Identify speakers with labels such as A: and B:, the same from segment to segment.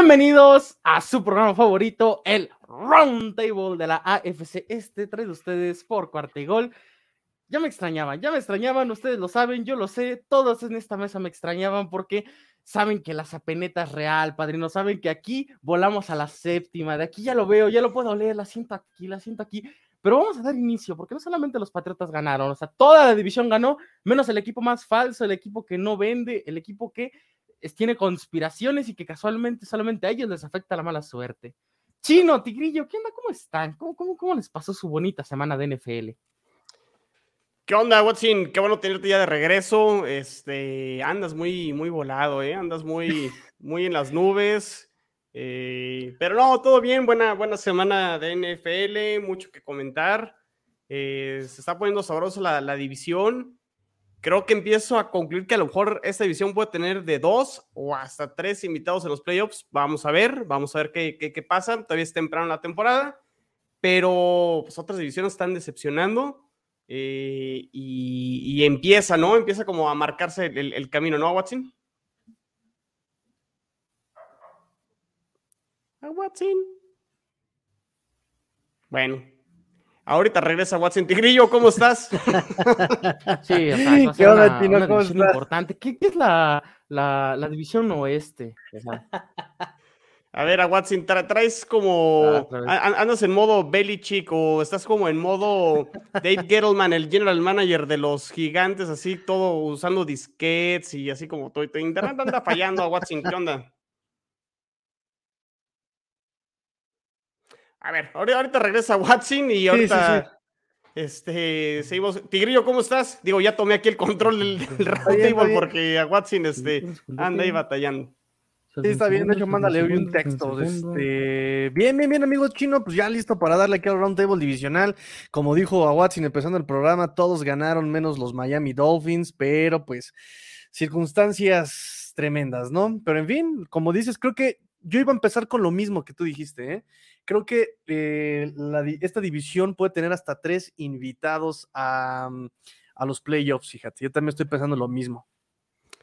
A: Bienvenidos a su programa favorito, el Roundtable de la AFC Este, traído ustedes por Cuarta y Gol. Ya me extrañaban, ya me extrañaban, ustedes lo saben, yo lo sé, todos en esta mesa me extrañaban porque saben que la zapeneta es real, padrino, saben que aquí volamos a la séptima, de aquí ya lo veo, ya lo puedo leer, la siento aquí, la siento aquí, pero vamos a dar inicio, porque no solamente los Patriotas ganaron, o sea, toda la división ganó, menos el equipo más falso, el equipo que no vende, el equipo que tiene conspiraciones y que casualmente solamente a ellos les afecta la mala suerte. Chino, Tigrillo, ¿qué onda? ¿Cómo están? ¿Cómo, cómo, cómo les pasó su bonita semana de NFL?
B: ¿Qué onda, Watson? Qué bueno tenerte ya de regreso. Este, andas muy, muy volado, ¿eh? Andas muy, muy en las nubes. Eh, pero no, todo bien. Buena, buena semana de NFL. Mucho que comentar. Eh, se está poniendo sabrosa la, la división creo que empiezo a concluir que a lo mejor esta división puede tener de dos o hasta tres invitados en los playoffs. Vamos a ver, vamos a ver qué, qué, pasa. Todavía es temprano la temporada, pero pues, otras divisiones están decepcionando eh, y, empieza, ¿no? Empieza como a marcarse el, el camino, ¿no, Watson? ¿A Watson? Bueno, Ahorita regresa Watson Tigrillo, ¿cómo estás?
A: sí, o sea, ¿Qué onda, Tino? ¿Cómo estás? importante. ¿Qué, es la, la, la, división oeste?
B: A ver, a Watson, traes como. Ah, andas en modo Belichick o estás como en modo Dave Gettleman, el general manager de los gigantes, así todo usando disquets y así como todo. Internet anda fallando a Watson, ¿qué onda? A ver, ahorita regresa Watson y ahorita. Este, seguimos. Tigrillo, ¿cómo estás? Digo, ya tomé aquí el control del, roundtable porque a Watson este, anda ahí batallando.
C: Sí, está bien, de hecho, mándale hoy un texto. Este, bien, bien, bien, amigos chino, pues ya listo para darle aquí al roundtable divisional. Como dijo a Watson empezando el programa, todos ganaron menos los Miami Dolphins, pero pues circunstancias tremendas, ¿no? Pero en fin, como dices, creo que yo iba a empezar con lo mismo que tú dijiste, ¿eh? Creo que eh, esta división puede tener hasta tres invitados mm, a, los playoffs, fíjate. Yo también estoy pensando lo mismo.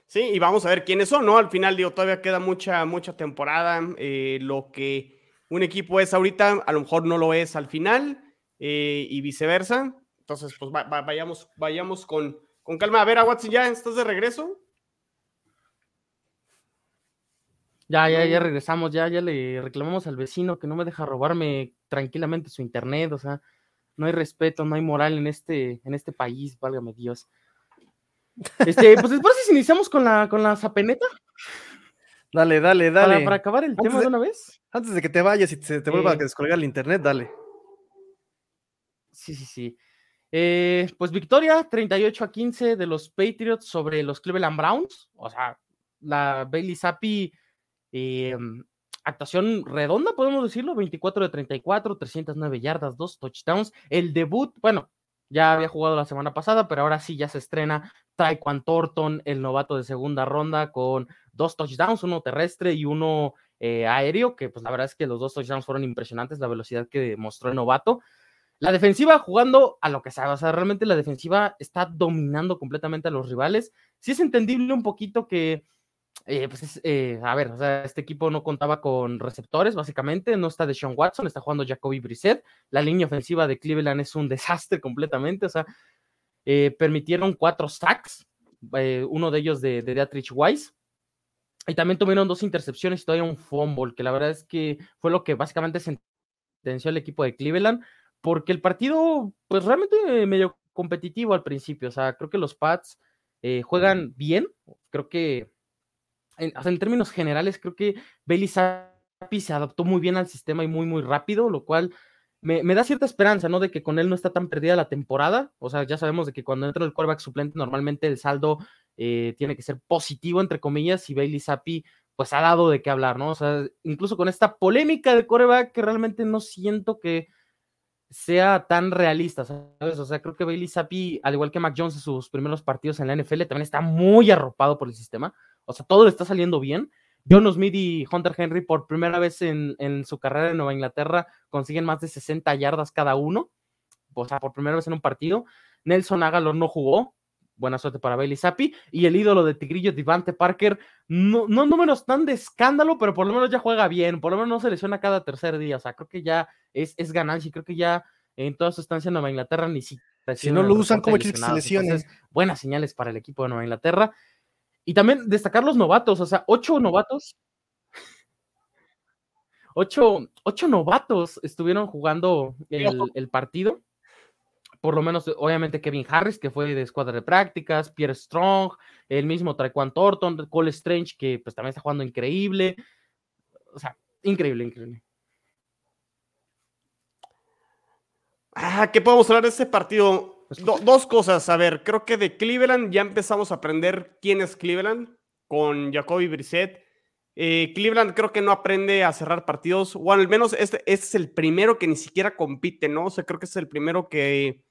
B: Sí, y vamos a ver quiénes son, ¿no? Al final, digo, todavía queda mucha, mucha temporada. Eh, lo que un equipo es ahorita, a lo mejor no lo es al final, eh, y viceversa. Entonces, pues vayamos, vayamos con, con calma. A ver, a Watson, ¿ya estás de regreso?
A: Ya, ya, ya regresamos, ya, ya le reclamamos al vecino que no me deja robarme tranquilamente su internet, o sea, no hay respeto, no hay moral en este, en este país, válgame Dios. Este, pues después si iniciamos con la, con la zapeneta.
C: Dale, dale, dale.
A: Para, acabar el tema de, una vez.
C: Antes de que te vayas y se te vuelva a descolgar el internet, dale.
A: Sí, sí, sí. Eh, pues victoria 38 a 15 de los Patriots sobre los Cleveland Browns. O sea, la Bailey Zappi Em, actuación redonda, podemos decirlo, 24 de 34, 309 yardas, dos touchdowns. El debut, bueno, ya había jugado la semana pasada, pero ahora sí ya se estrena Taekwondo Thornton, el novato de segunda ronda, con dos touchdowns, uno terrestre y uno eh, aéreo, que pues la verdad es que los dos touchdowns fueron impresionantes, la velocidad que mostró el novato. La defensiva jugando a lo que sabe, o sea, realmente la defensiva está dominando completamente a los rivales. Sí es entendible un poquito que eh, pues eh, a ver, o sea, este equipo no contaba con receptores, básicamente, no está de Sean Watson, está jugando Jacoby Brissett, la línea ofensiva de Cleveland es un desastre completamente, o sea, eh, permitieron cuatro sacks, uno de ellos de, de Dietrich Weiss, y también tuvieron dos intercepciones y todavía un fumble, que la verdad es que fue lo que básicamente sentenció el equipo de Cleveland, porque el partido, pues realmente medio competitivo al principio, o sea, creo que los Pats juegan bien, creo que en, términos generales, creo que Bailey Zappi se adaptó muy bien al sistema y muy, muy rápido, lo cual me, da cierta esperanza, ¿no? De que con él no está tan perdida la temporada. O sea, ya sabemos de que cuando entra el quarterback suplente, normalmente el saldo eh, tiene que ser positivo, entre comillas, y Bailey Zappi, pues ha dado de qué hablar, ¿no? O sea, incluso con esta polémica de quarterback que realmente no siento que sea tan realista, ¿sabes? O sea, creo que Bailey Zappi, al igual que Mac Jones en sus primeros partidos en la NFL, también está muy arropado por el sistema. O sea, todo le está saliendo bien. John Smith y Hunter Henry por primera vez en, su carrera en Nueva Inglaterra consiguen más de 60 yardas cada uno. O sea, por primera vez en un partido. Nelson Agalor no jugó. buena suerte para Bailey Zappi. Y el ídolo de Tigrillo, Divante Parker, no, no números tan de escándalo, pero por lo menos ya juega bien, por lo menos no se lesiona cada tercer día. O sea, creo que ya es, es ganancia creo que ya en toda su estancia en Nueva Inglaterra ni siquiera.
C: Si no lo usan, como que se lesione?
A: buenas señales para el equipo de Nueva Inglaterra. Y también destacar los novatos, o sea, ocho novatos. Ocho, ocho novatos estuvieron jugando el, el partido por lo menos, obviamente, Kevin Harris, que fue de escuadra de prácticas, Pierre Strong, el mismo Traquan Thornton, Cole Strange, que pues también está jugando increíble. O sea, increíble, increíble.
B: Ah, ¿qué podemos hablar de este partido? Pues, dos cosas. A ver, creo que de Cleveland ya empezamos a aprender quién es Cleveland con Jacoby Brissett. Eh, Cleveland creo que no aprende a cerrar partidos, o al menos este, este, es el primero que ni siquiera compite, ¿no? O sea, creo que es el primero que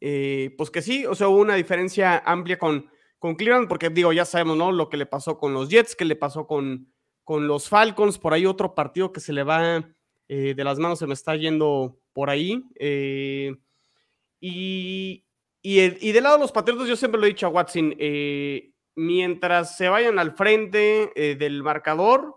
B: eh, pues que sí, o sea, hubo una diferencia amplia con, con Cleveland, porque digo, ya sabemos, ¿no? Lo que le pasó con los Jets, que le pasó con, con los Falcons, por ahí otro partido que se le va eh, de las manos, se me está yendo por ahí. Eh, y, y, y, del lado de los Patriotas, yo siempre lo he dicho a Watson, mientras se vayan al frente del marcador,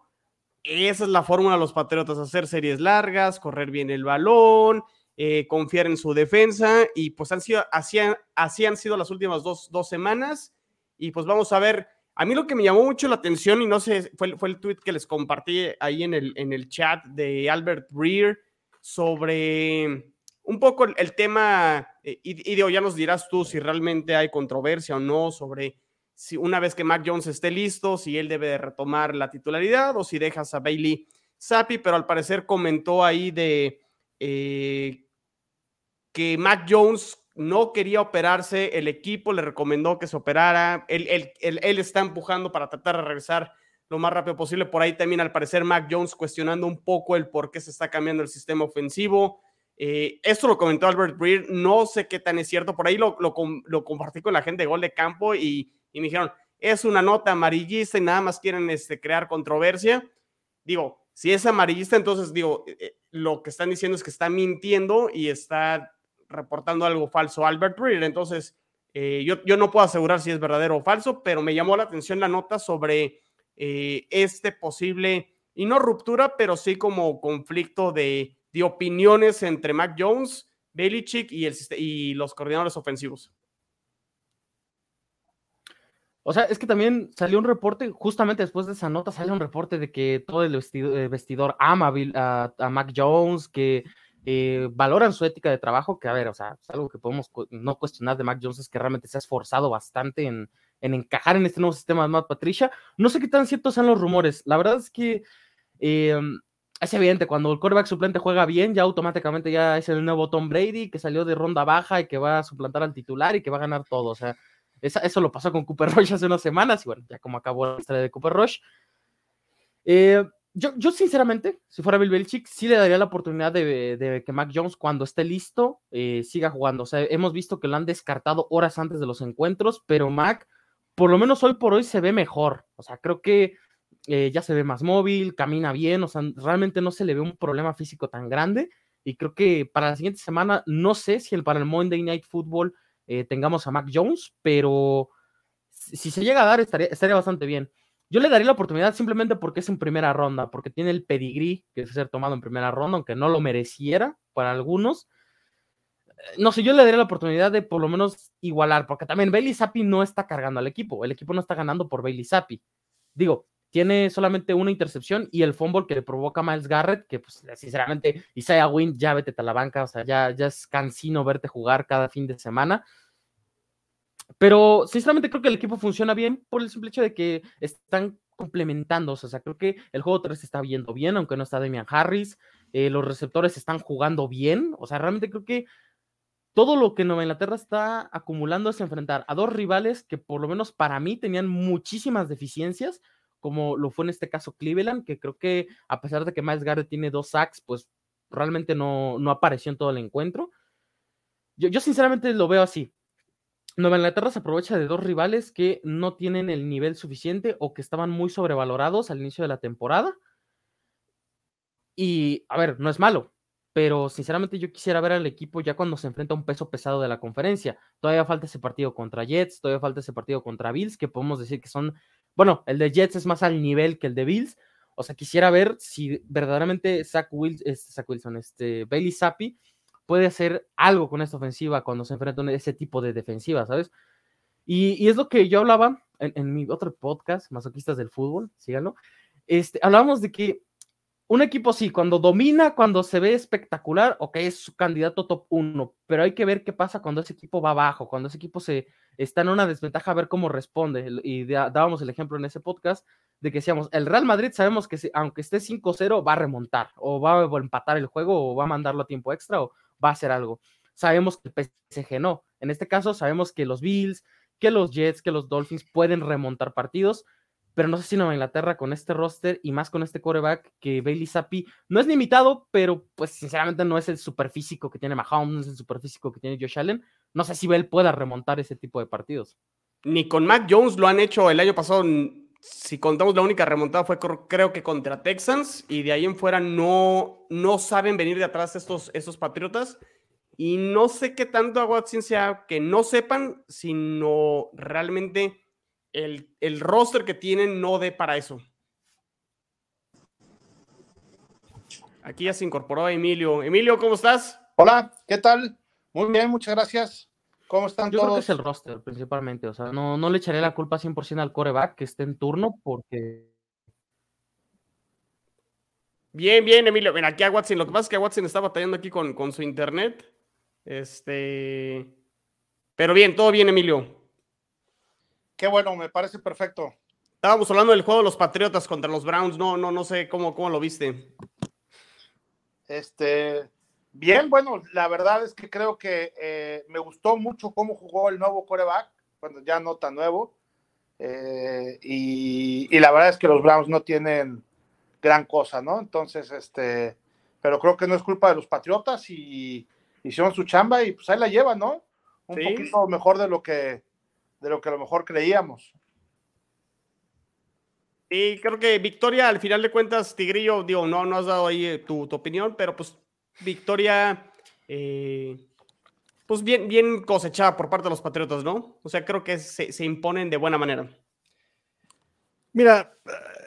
B: esa es la fórmula de los Patriotas, hacer series largas, correr bien el balón, eh, confiar en su defensa y pues han sido, así, así han sido las últimas dos, dos, semanas. Y pues vamos a ver, a mí lo que me llamó mucho la atención y no sé, fue, fue el tweet que les compartí ahí en el, en el chat de Albert Breer sobre un poco el, tema, eh, y, ya nos dirás tú si realmente hay controversia o no sobre si una vez que Mac Jones esté listo, si él debe de retomar la titularidad o si dejas a Bailey Zappi, pero al parecer comentó ahí de eh, que Mac Jones no quería operarse, el equipo le recomendó que se operara, él, él, está empujando para tratar de regresar lo más rápido posible. Por ahí también al parecer Mac Jones cuestionando un poco el por qué se está cambiando el sistema ofensivo. Eh, esto lo comentó Albert Breer, no sé qué tan es cierto, por ahí lo, compartí con la gente de Gol de Campo y, me dijeron, es una nota amarillista y nada más quieren este, crear controversia. Digo, si es amarillista, entonces digo, eh, eh, lo que están diciendo es que está mintiendo y está reportando algo falso Albert Breer. Entonces, yo, yo, no puedo asegurar si es verdadero o falso, pero me llamó la atención la nota sobre este posible, y no ruptura, pero sí como conflicto de, de opiniones entre Mac Jones, Belichick y, los coordinadores ofensivos.
A: O sea, es que también salió un reporte, justamente después de esa nota, sale un reporte de que todo el eh, vestidor, ama a, Mac Jones, que eh, valoran su ética de trabajo, que a ver, o sea, es algo que podemos no cuestionar de Mac Jones, es que realmente se ha esforzado bastante en, encajar en este nuevo sistema de Matt Patricia. No sé qué tan ciertos sean los rumores. La verdad es que eh, es evidente, cuando el quarterback suplente juega bien, ya automáticamente ya es el nuevo Tom Brady, que salió de ronda baja y que va a suplantar al titular y que va a ganar todo. O sea, eso lo pasó con Cooper Rush hace unas semanas y bueno, ya como acabó la historia de Cooper Rush. Eh, yo, yo, sinceramente, si fuera Bill Belichick, sí le daría la oportunidad de, que Mac Jones, cuando esté listo, eh, siga jugando. O sea, hemos visto que lo han descartado horas antes de los encuentros, pero Mac, por lo menos hoy por hoy, se ve mejor. O sea, creo que eh, ya se ve más móvil, camina bien, o sea, realmente no se le ve un problema físico tan grande. Y creo que para la siguiente semana, no sé si el, para el Monday Night Football eh, tengamos a Mac Jones, pero si se llega a dar estaría, estaría bastante bien. Yo le daría la oportunidad simplemente porque es en primera ronda, porque tiene el pedigrí que es ser tomado en primera ronda, aunque no lo mereciera para algunos. No sé, yo le daría la oportunidad de por lo menos igualar, porque también Bailey Zappi no está cargando al equipo, el equipo no está ganando por Bailey Zappi. Digo, tiene solamente una intercepción y el fumble que le provoca Miles Garrett, que pues sinceramente Isaiah Wynn ya vete a la banca, o sea, ya, ya es cansino verte jugar cada fin de semana. Pero sinceramente creo que el equipo funciona bien por el simple hecho de que están complementándose, o sea, creo que el juego 3 se está viendo bien, aunque no está Damian Harris, eh, los receptores están jugando bien, o sea, realmente creo que todo lo que Nueva Inglaterra está acumulando es enfrentar a dos rivales que por lo menos para mí tenían muchísimas deficiencias, como lo fue en este caso Cleveland, que creo que a pesar de que Miles Garrett tiene dos sacks, pues realmente no, no apareció en todo el encuentro. Yo, yo sinceramente lo veo así. Nueva Inglaterra se aprovecha de dos rivales que no tienen el nivel suficiente o que estaban muy sobrevalorados al inicio de la temporada. Y, a ver, no es malo. pero sinceramente yo quisiera ver al equipo ya cuando se enfrenta a un peso pesado de la conferencia. Todavía falta ese partido contra Jets, todavía falta ese partido contra Bills, que podemos decir que son, bueno, el de Jets es más al nivel que el de Bills. O sea, quisiera ver si verdaderamente Zach, este, Wilson, este, Bailey Zappi puede hacer algo con esta ofensiva cuando se enfrenta a ese tipo de defensiva, ¿sabes? Y, es lo que yo hablaba en, en, mi otro podcast, Masoquistas del Fútbol, síganlo. Este, hablábamos de que un equipo sí, cuando domina, cuando se ve espectacular, ok, es su candidato top 1, pero hay que ver qué pasa cuando ese equipo va abajo, cuando ese equipo se está en una desventaja, a ver cómo responde. Y dábamos el ejemplo en ese podcast de que decíamos, el Real Madrid sabemos que aunque esté 5-0, va a remontar, o va a empatar el juego, o va a mandarlo a tiempo extra, o va a hacer algo. Sabemos que el PSG no. En este caso, sabemos que los Bills, que los Jets, que los Dolphins pueden remontar partidos pero no sé si Nueva Inglaterra con este roster y más con este coreback que Bailey Zappi no es limitado, pero pues sinceramente no es el superfísico que tiene Mahomes, no es el superfísico que tiene Josh Allen. No sé si él pueda remontar ese tipo de partidos.
B: Ni con Mac Jones lo han hecho el año pasado. Si contamos la única remontada fue creo que contra Texans y de ahí en fuera no, no saben venir de atrás estos, estos Patriotas. Y no sé qué tanto a Watson sea que no sepan, sino realmente el, roster que tienen no dé para eso. Aquí ya se incorporó Emilio. Emilio, ¿cómo estás?
D: Hola, ¿qué tal? Muy bien, muchas gracias. ¿Cómo están
A: Yo
D: todos?
A: creo que es el roster principalmente. O sea, no, no le echaré la culpa 100% al coreback que esté en turno porque.
B: Bien, bien, Emilio. Mira, aquí a Watson. Lo que pasa es que Watson está batallando aquí con, con su internet. Este. Pero bien, todo bien, Emilio.
D: Qué bueno, me parece perfecto.
B: Estábamos hablando del juego de los Patriotas contra los Browns. No, no, no sé cómo, cómo lo viste.
D: Este, bien, bueno, la verdad es que creo que eh, me gustó mucho cómo jugó el nuevo coreback, bueno, ya no tan nuevo. Eh, y, la verdad es que los Browns no tienen gran cosa, ¿no? Entonces, este, pero creo que no es culpa de los Patriotas y hicieron su chamba y pues ahí la llevan, ¿no? Un poquito mejor de lo que de lo que a lo mejor creíamos.
B: Y creo que Victoria, al final de cuentas, Tigrillo, digo, no, no has dado ahí eh, tu, opinión, pero pues Victoria, eh, pues bien, bien cosechada por parte de los Patriotas, ¿no? O sea, creo que se, imponen de buena manera.
C: Mira,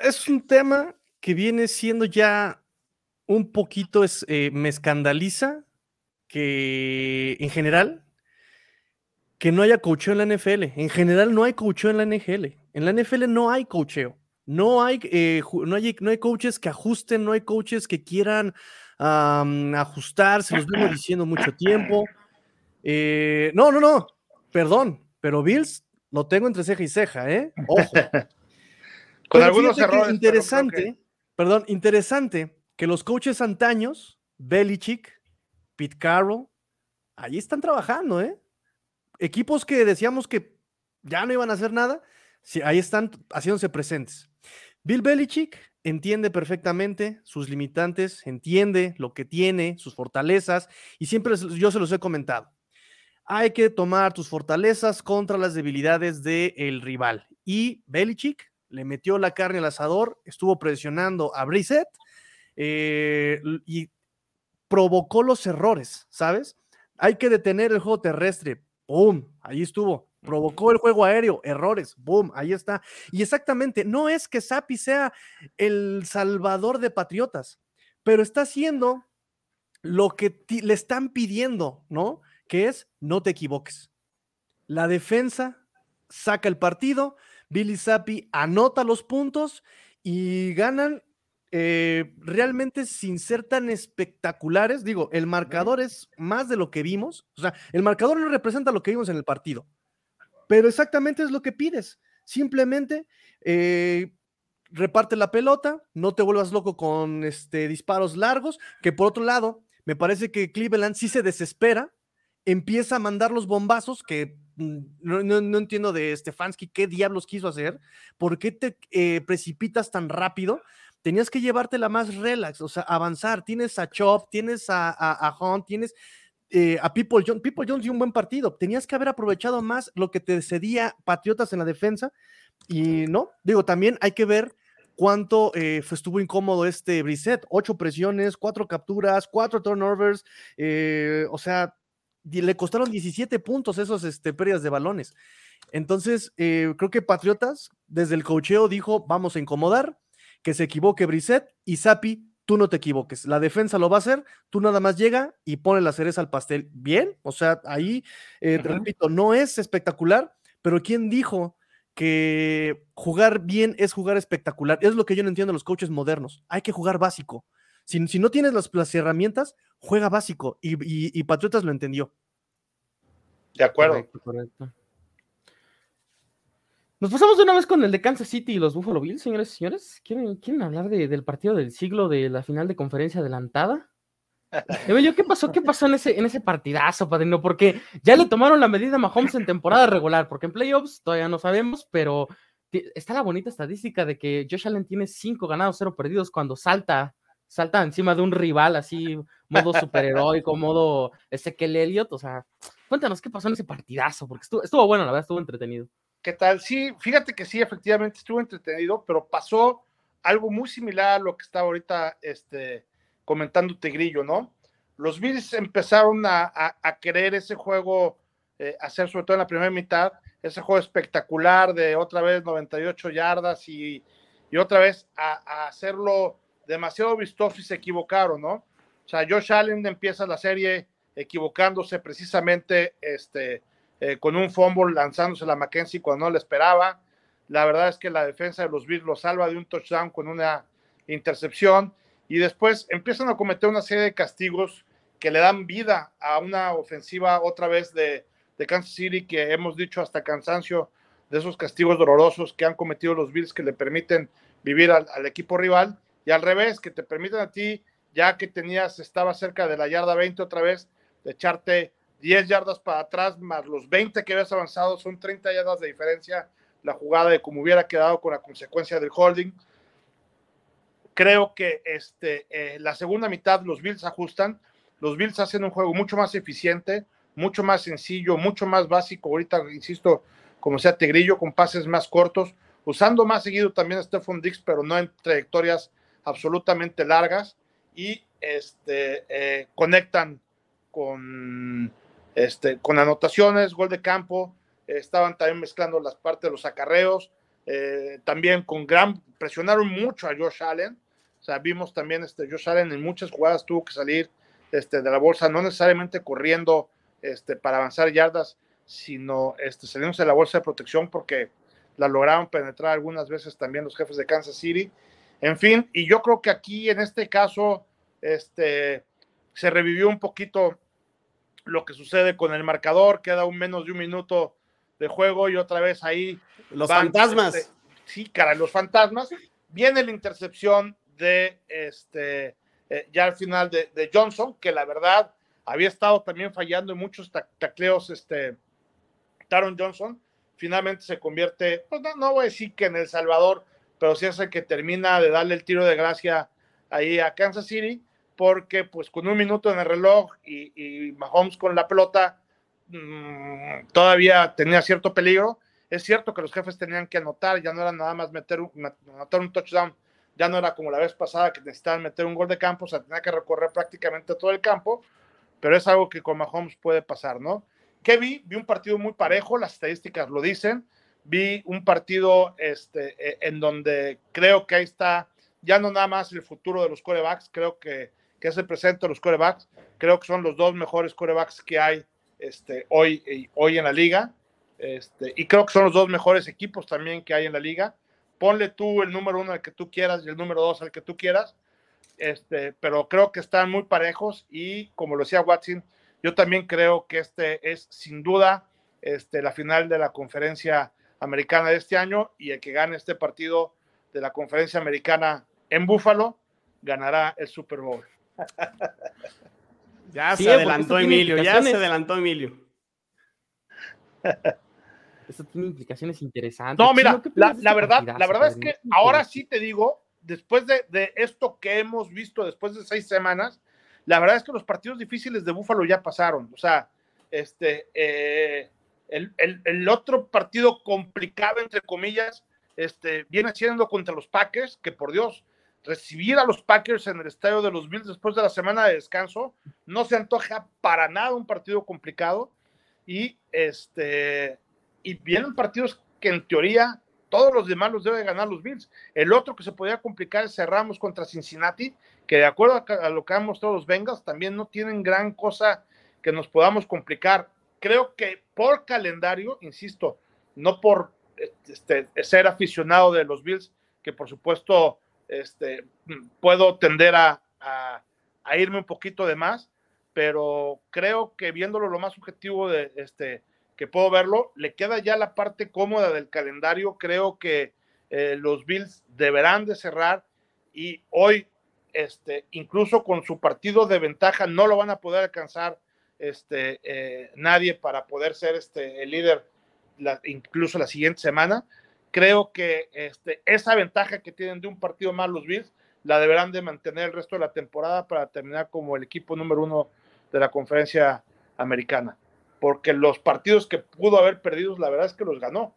C: es un tema que viene siendo ya un poquito, es, eh, me escandaliza que en general que no haya coacheo en la NFL. En general no hay coacheo en la NFL. En la NFL no hay coacheo. No hay, eh, no hay, no hay coaches que ajusten, no hay coaches que quieran ajustar, se los vengo diciendo mucho tiempo. Eh, no, no, no, perdón, pero Bills lo tengo entre ceja y ceja, ¿eh? Ojo.
D: Con algunos errores.
C: Interesante, perdón, interesante que los coaches antaños, Belichick, Pete Carroll, allí están trabajando, ¿eh? Equipos que decíamos que ya no iban a hacer nada, ahí están haciéndose presentes. Bill Belichick entiende perfectamente sus limitantes, entiende lo que tiene, sus fortalezas, y siempre yo se los he comentado. Hay que tomar tus fortalezas contra las debilidades del rival. Y Belichick le metió la carne al asador, estuvo presionando a Brissett eh, y provocó los errores, ¿sabes? Hay que detener el juego terrestre. ¡Pum! Ahí estuvo. Provocó el juego aéreo, errores, ¡boom! Ahí está. Y exactamente, no es que Sapi sea el salvador de Patriotas, pero está haciendo lo que le están pidiendo, ¿no? Que es no te equivoques. La defensa saca el partido, Billy Sapi anota los puntos y ganan eh, realmente sin ser tan espectaculares, digo, el marcador es más de lo que vimos, o sea, el marcador no representa lo que vimos en el partido, pero exactamente es lo que pides, simplemente eh, reparte la pelota, no te vuelvas loco con este, disparos largos, que por otro lado, me parece que Cleveland sí se desespera, empieza a mandar los bombazos que mm, no, entiendo de Stefanski qué diablos quiso hacer, por qué te eh, precipitas tan rápido, tenías que llevártela más relax, o sea, avanzar. Tienes a Chop, tienes a, a, Hunt, tienes eh, a People Jones. People Jones dio un buen partido. Tenías que haber aprovechado más lo que te cedía Patriotas en la defensa. Y no, digo, también hay que ver cuánto eh, estuvo incómodo este Brissett. Ocho presiones, cuatro capturas, cuatro turnovers. Eh, o sea, le costaron 17 puntos esos este, pérdidas de balones. Entonces, eh, creo que Patriotas, desde el cocheo, dijo: vamos a incomodar, que se equivoque Brissett y Sapi. Tú no te equivoques, la defensa lo va a hacer, tú nada más llega y pone la cereza al pastel. Bien, o sea, ahí, te repito, no es espectacular, pero ¿quién dijo que jugar bien es jugar espectacular. Es lo que yo no entiendo de los coaches modernos. Hay que jugar básico. Si, si no tienes las, herramientas, juega básico. Y, Patriotas lo entendió.
D: De acuerdo.
A: Nos pasamos de una vez con el de Kansas City y los Buffalo Bills, señores y señores. ¿Quieren, quieren hablar del partido del siglo de la final de conferencia adelantada? ¿qué pasó? ¿Qué pasó en ese, en ese partidazo, padrino? Porque ya le tomaron la medida a Mahomes en temporada regular, porque en playoffs todavía no sabemos, pero está la bonita estadística de que Josh Allen tiene cinco ganados, cero perdidos cuando salta, salta encima de un rival así, modo superheroico, modo Ezequiel Elliott. O sea, cuéntanos qué pasó en ese partidazo, porque estuvo, estuvo bueno, la verdad, estuvo entretenido.
D: ¿Qué tal? Sí, fíjate que sí, efectivamente estuvo entretenido, pero pasó algo muy similar a lo que está ahorita este, comentando Tigrillo, ¿no? Los Bills empezaron a, querer ese juego, eh, hacer sobre todo en la primera mitad, ese juego espectacular de otra vez 98 yardas y, otra vez a, hacerlo demasiado vistoso y se equivocaron, ¿no? O sea, Josh Allen empieza la serie equivocándose precisamente este, eh, con un fumble lanzándose la Mackenzie cuando no le esperaba. La verdad es que la defensa de los Bills lo salva de un touchdown con una intercepción y después empiezan a cometer una serie de castigos que le dan vida a una ofensiva otra vez de, Kansas City que hemos dicho hasta cansancio de esos castigos dolorosos que han cometido los Bills que le permiten vivir al, equipo rival y al revés, que te permiten a ti, ya que tenías, estaba cerca de la yarda 20 otra vez, de echarte 10 yardas para atrás más los 20 que habías avanzado, son 30 yardas de diferencia la jugada de como hubiera quedado con la consecuencia del holding. Creo que este, eh, la segunda mitad los Bills ajustan, los Bills hacen un juego mucho más eficiente, mucho más sencillo, mucho más básico. Ahorita, insisto, como sea Tegrillo, con pases más cortos, usando más seguido también a Stephon Dix, pero no en trayectorias absolutamente largas. Y este, eh, conectan con, este, con anotaciones, gol de campo. estaban también mezclando las partes de los acarreos. Eh, también con gran, presionaron mucho a Josh Allen, o sea, vimos también este Josh Allen en muchas jugadas tuvo que salir este, de la bolsa, no necesariamente corriendo este, para avanzar yardas, sino este, saliéndose de la bolsa de protección porque la lograron penetrar algunas veces también los jefes de Kansas City. En fin, y yo creo que aquí en este caso este, se revivió un poquito lo que sucede con el marcador, queda un menos de un minuto de juego y otra vez ahí.
B: Los fantasmas.
D: Este, sí, cara, los fantasmas. Viene la intercepción de este, eh, ya al final de, Johnson, que la verdad había estado también fallando en muchos tacleos, este, Taron Johnson, finalmente se convierte, pues no, voy a decir que en El Salvador, pero sí es el que termina de darle el tiro de gracia ahí a Kansas City, porque pues con un minuto en el reloj y, Mahomes con la pelota mm, todavía tenía cierto peligro. Es cierto que los jefes tenían que anotar, ya no era nada más meter anotar un touchdown ya no era como la vez pasada que necesitaban meter un gol de campo, o sea, tenía que recorrer prácticamente todo el campo, pero es algo que con Mahomes puede pasar, ¿no? ¿Qué vi? Vi un partido muy parejo, las estadísticas lo dicen, vi un partido este, e, en donde creo que ahí está ya no nada más el futuro de los corebacks, creo que, que presente de los corebacks, creo que son los dos mejores corebacks que hay este, hoy, hoy en la liga, este, y creo que son los dos mejores equipos también que hay en la liga. Ponle tú el número uno al que tú quieras y el número dos al que tú quieras, este, pero creo que están muy parejos y como lo decía Watson, yo también creo que este es sin duda este, la final de la conferencia americana de este año y el que gane este partido de la conferencia americana en Búfalo ganará el Super Bowl.
B: Ya se adelantó Emilio, ya se adelantó Emilio.
A: Eso tiene implicaciones interesantes.
D: No, mira, la, verdad, la verdad es que ahora sí te digo, después de, esto que hemos visto después de seis semanas, la verdad es que los partidos difíciles de Búfalo ya pasaron. O sea, este, eh, el, otro partido complicado, entre comillas, este, viene haciendo contra los Packers, que por Dios, recibir a los Packers en el estadio de los Bills después de la semana de descanso no se antoja para nada un partido complicado y este y vienen partidos que en teoría todos los demás los debe ganar los Bills. El otro que se podía complicar es cerramos contra Cincinnati, que de acuerdo a, lo que han mostrado los Bengals, también no tienen gran cosa que nos podamos complicar. Creo que por calendario, insisto, no por este, ser aficionado de los Bills, que por supuesto este, puedo tender a, irme un poquito de más, pero creo que viéndolo lo más objetivo de este que puedo verlo, le queda ya la parte cómoda del calendario. Creo que eh, los Bills deberán de cerrar y hoy, este, incluso con su partido de ventaja, no lo van a poder alcanzar este, eh, nadie para poder ser este, el líder incluso la siguiente semana. Creo que este, esa ventaja que tienen de un partido más los Bills la deberán de mantener el resto de la temporada para terminar como el equipo número uno de la conferencia americana. Porque los partidos que pudo haber perdido, la verdad es que los ganó.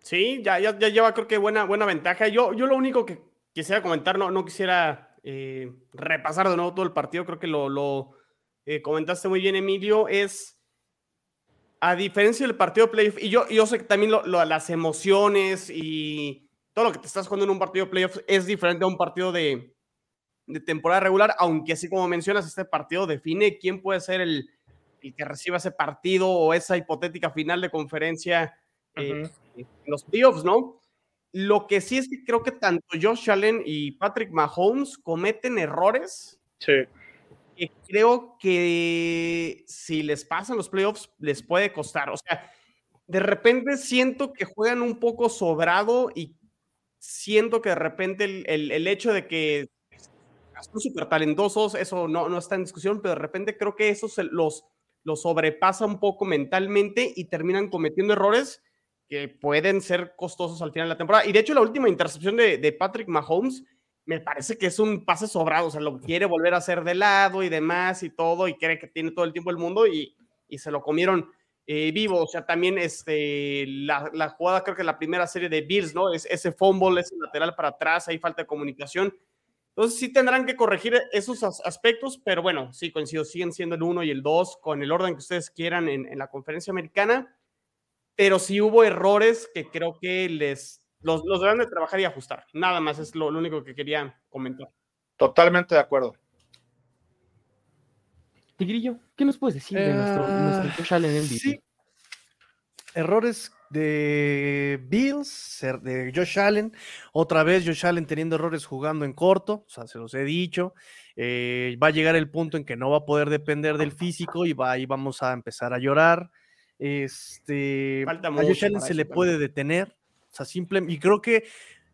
B: Sí, ya, ya, ya lleva creo que buena, buena ventaja. Yo, yo lo único que quisiera comentar, no, no quisiera eh, repasar de nuevo todo el partido, creo que lo, eh, comentaste muy bien, Emilio, es a diferencia del partido playoff, y yo, yo sé que también las emociones y todo lo que te estás jugando en un partido playoff es diferente a un partido de, de, temporada regular, aunque así como mencionas, este partido define quién puede ser el, el que reciba ese partido o esa hipotética final de conferencia eh, en los playoffs, ¿no? Lo que sí es que creo que tanto Josh Allen y Patrick Mahomes cometen errores.
D: Sí
B: creo que si les pasan los playoffs, les puede costar. O sea, de repente siento que juegan un poco sobrado y siento que de repente el, el, hecho de que son súper talentosos, eso no, no está en discusión, pero de repente creo que eso se los, los sobrepasa un poco mentalmente y terminan cometiendo errores que pueden ser costosos al final de la temporada. Y de hecho, la última intercepción de, de Patrick Mahomes me parece que es un pase sobrado, o sea, lo quiere volver a hacer de lado y demás y todo, y cree que tiene todo el tiempo el mundo y, y se lo comieron eh, vivo, o sea, también este, la, la, jugada, creo que la primera serie de Bills, ¿no? Es ese fumble, ese lateral para atrás, hay falta de comunicación. Entonces sí tendrán que corregir esos aspectos, pero bueno, sí coincido, siguen siendo el 1 y el 2 con el orden que ustedes quieran en, en la conferencia americana, pero sí hubo errores que creo que les los, los deben de trabajar y ajustar. Nada más es lo, único que quería comentar.
D: Totalmente de acuerdo.
A: Tigrillo, ¿qué nos puedes decir de nuestro, nuestro Josh Allen
C: Sí. Errores de Bills, de Josh Allen. Otra vez Josh Allen teniendo errores jugando en corto, o sea, se los he dicho. Eh, va a llegar el punto en que no va a poder depender del físico y va, ahí vamos a empezar a llorar. Este, a Josh Allen se le puede detener. O sea, simple, y creo que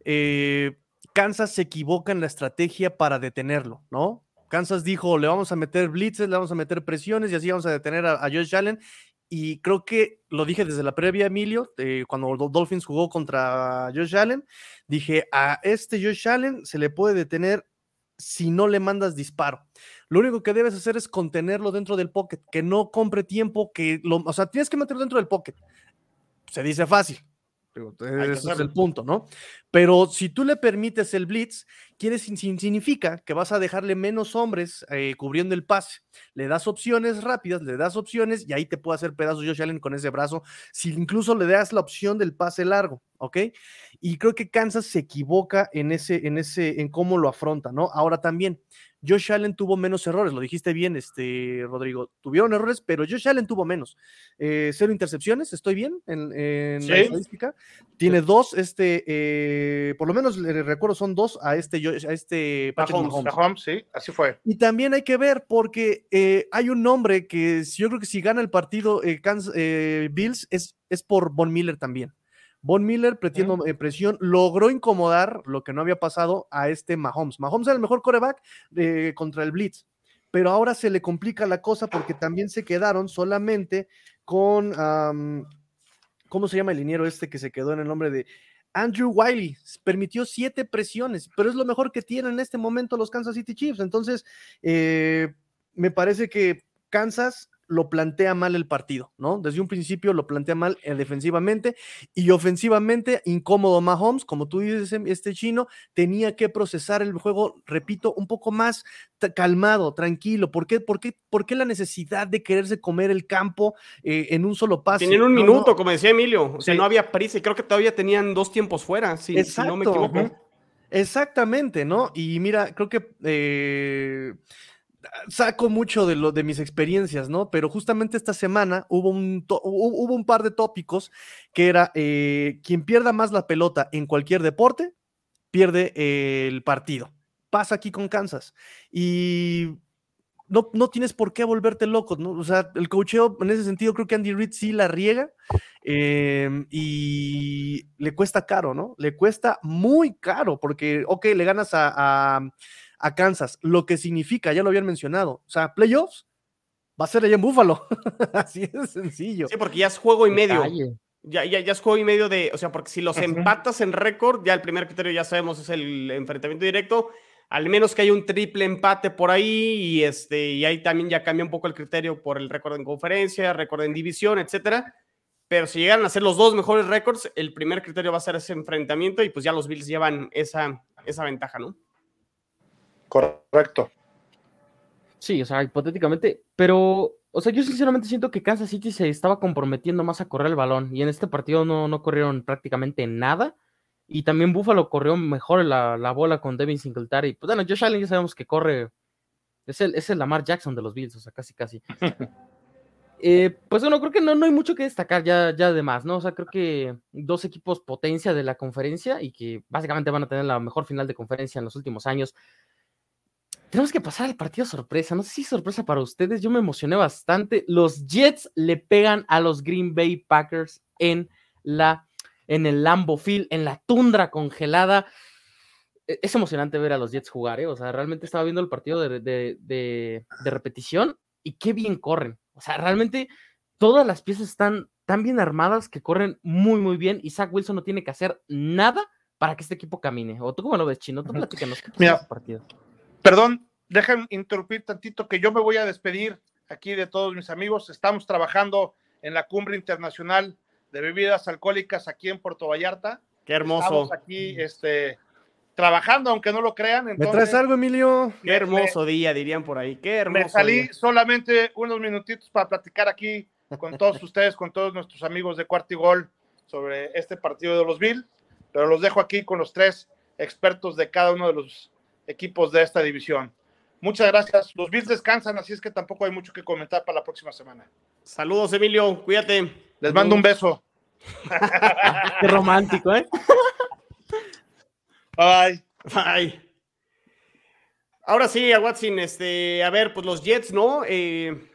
C: eh, Kansas se equivoca en la estrategia para detenerlo, ¿no? Kansas dijo, le vamos a meter blitzes, le vamos a meter presiones y así vamos a detener a, Josh Allen. Y creo que lo dije desde la previa, Emilio, eh, cuando Dolphins jugó contra Josh Allen, dije, a este Josh Allen se le puede detener si no le mandas disparo. Lo único que debes hacer es contenerlo dentro del pocket, que no compre tiempo, que lo, o sea, tienes que meterlo dentro del pocket. Se dice fácil, ese es el punto, ¿no? Pero si tú le permites el blitz, quiere, significa que vas a dejarle menos hombres eh, cubriendo el pase. Le das opciones rápidas, le das opciones y ahí te puede hacer pedazos Josh Allen con ese brazo. Si incluso le das la opción del pase largo, ¿ok? Y creo que Kansas se equivoca en ese, en ese, en cómo lo afronta, ¿no? Ahora también, Josh Allen tuvo menos errores, lo dijiste bien, este, Rodrigo. Tuvieron errores, pero Josh Allen tuvo menos. Eh, cero intercepciones, ¿estoy bien en, la estadística? Tiene dos, este, eh, por lo menos le recuerdo, son dos a este, a este
D: Patrick Mahomes. sí, así fue.
C: Y también hay que ver, porque eh, hay un nombre que yo creo que si gana el partido Bills es, es por Von Miller también. Von Miller, pretiendo presión, logró incomodar lo que no había pasado a este Mahomes. Mahomes era el mejor coreback eh, contra el Blitz, pero ahora se le complica la cosa porque también se quedaron solamente con, ¿cómo se llama el liniero este que se quedó en el nombre de Andrew Wiley? Permitió siete presiones, pero es lo mejor que tienen en este momento los Kansas City Chiefs. Entonces, eh, me parece que Kansas lo plantea mal el partido, ¿no? Desde un principio lo plantea mal eh, defensivamente y ofensivamente incómodo Mahomes, como tú dices, em, este chino, tenía que procesar el juego, repito, un poco más calmado, tranquilo. ¿Por qué, por qué, por qué la necesidad de quererse comer el campo eh, en un solo paso?
B: Tenían un minuto, como decía Emilio, o sea, no había prisa y creo que todavía tenían dos tiempos fuera, si, no me equivoco.
C: Exactamente, ¿no? Y mira, creo que eh, saco mucho de lo de mis experiencias, ¿no? Pero justamente esta semana hubo un, hubo un par de tópicos que era eh, quien pierda más la pelota en cualquier deporte, pierde el partido. Pasa aquí con Kansas. Y no, no, tienes por qué volverte loco, ¿no? O sea, el cocheo en ese sentido creo que Andy Reid sí la riega em, y le cuesta caro, ¿no? Le cuesta muy caro porque, ok, le ganas a Kansas, lo que significa, ya lo habían mencionado, o sea, playoffs va a ser allá en Búfalo, así es sencillo.
B: Sí, porque ya es juego y medio. Ya, ya, ya, es juego y medio de, o sea, porque si los empatas en récord, ya el primer criterio ya sabemos es el enfrentamiento directo, al menos que haya un triple empate por ahí y este y ahí también ya cambia un poco el criterio por el récord en conferencia, récord en división, etcétera. Pero si llegan a ser los dos mejores récords, el primer criterio va a ser ese enfrentamiento y pues ya los Bills llevan esa, esa ventaja, ¿no?
D: Correcto.
A: Sí, o sea, hipotéticamente, pero, o sea, yo sinceramente siento que Kansas City se estaba comprometiendo más a correr el balón y en este partido no, no corrieron prácticamente nada. Y también Buffalo corrió mejor la, la bola con Devin Singletary. Pues bueno, Josh Allen ya sabemos que corre, es el, es el Lamar Jackson de los Bills, o sea, casi, casi. Eh, pues bueno, creo que no, no hay mucho que destacar ya, ya de más, ¿no? O sea, creo que dos equipos potencia de la conferencia y que básicamente van a tener la mejor final de conferencia en los últimos años tenemos que pasar al partido sorpresa. No sé si sorpresa para ustedes. Yo me emocioné bastante. Los Jets le pegan a los Green Bay Packers en la en el Lambo Field, en la tundra congelada. E, es emocionante ver a los Jets jugar, ¿eh? O sea, realmente estaba viendo el partido de, de, de, repetición y qué bien corren. O sea, realmente todas las piezas están tan bien armadas que corren muy, muy bien y Zach Wilson no tiene que hacer nada para que este equipo camine. ¿O tú cómo lo ves, Chino? Tú platícanos qué
D: Mira, partido. Perdón, déjenme interrumpir tantito que yo me voy a despedir aquí de todos mis amigos. Estamos trabajando en la cumbre internacional de bebidas alcohólicas aquí en Puerto Vallarta.
B: Qué hermoso.
D: Estamos aquí este, trabajando, aunque no lo crean.
C: ¿Me traes algo, Emilio?
B: Qué hermoso día, dirían por ahí. Qué hermoso.
D: Me salí solamente unos minutitos para platicar aquí con todos ustedes, con todos nuestros amigos de Cuarto y Gol sobre este partido de los Bill, pero los dejo aquí con los tres expertos de cada uno de los equipos de esta división. Muchas gracias. Los Bills descansan, así es que tampoco hay mucho que comentar para la próxima semana.
B: Saludos, Emilio. Cuídate.
D: Les mando un beso.
A: Qué romántico, ¿eh?
D: Bye.
B: Bye. Ahora sí, a Watson, este, a ver, pues los Jets, ¿no? Eh,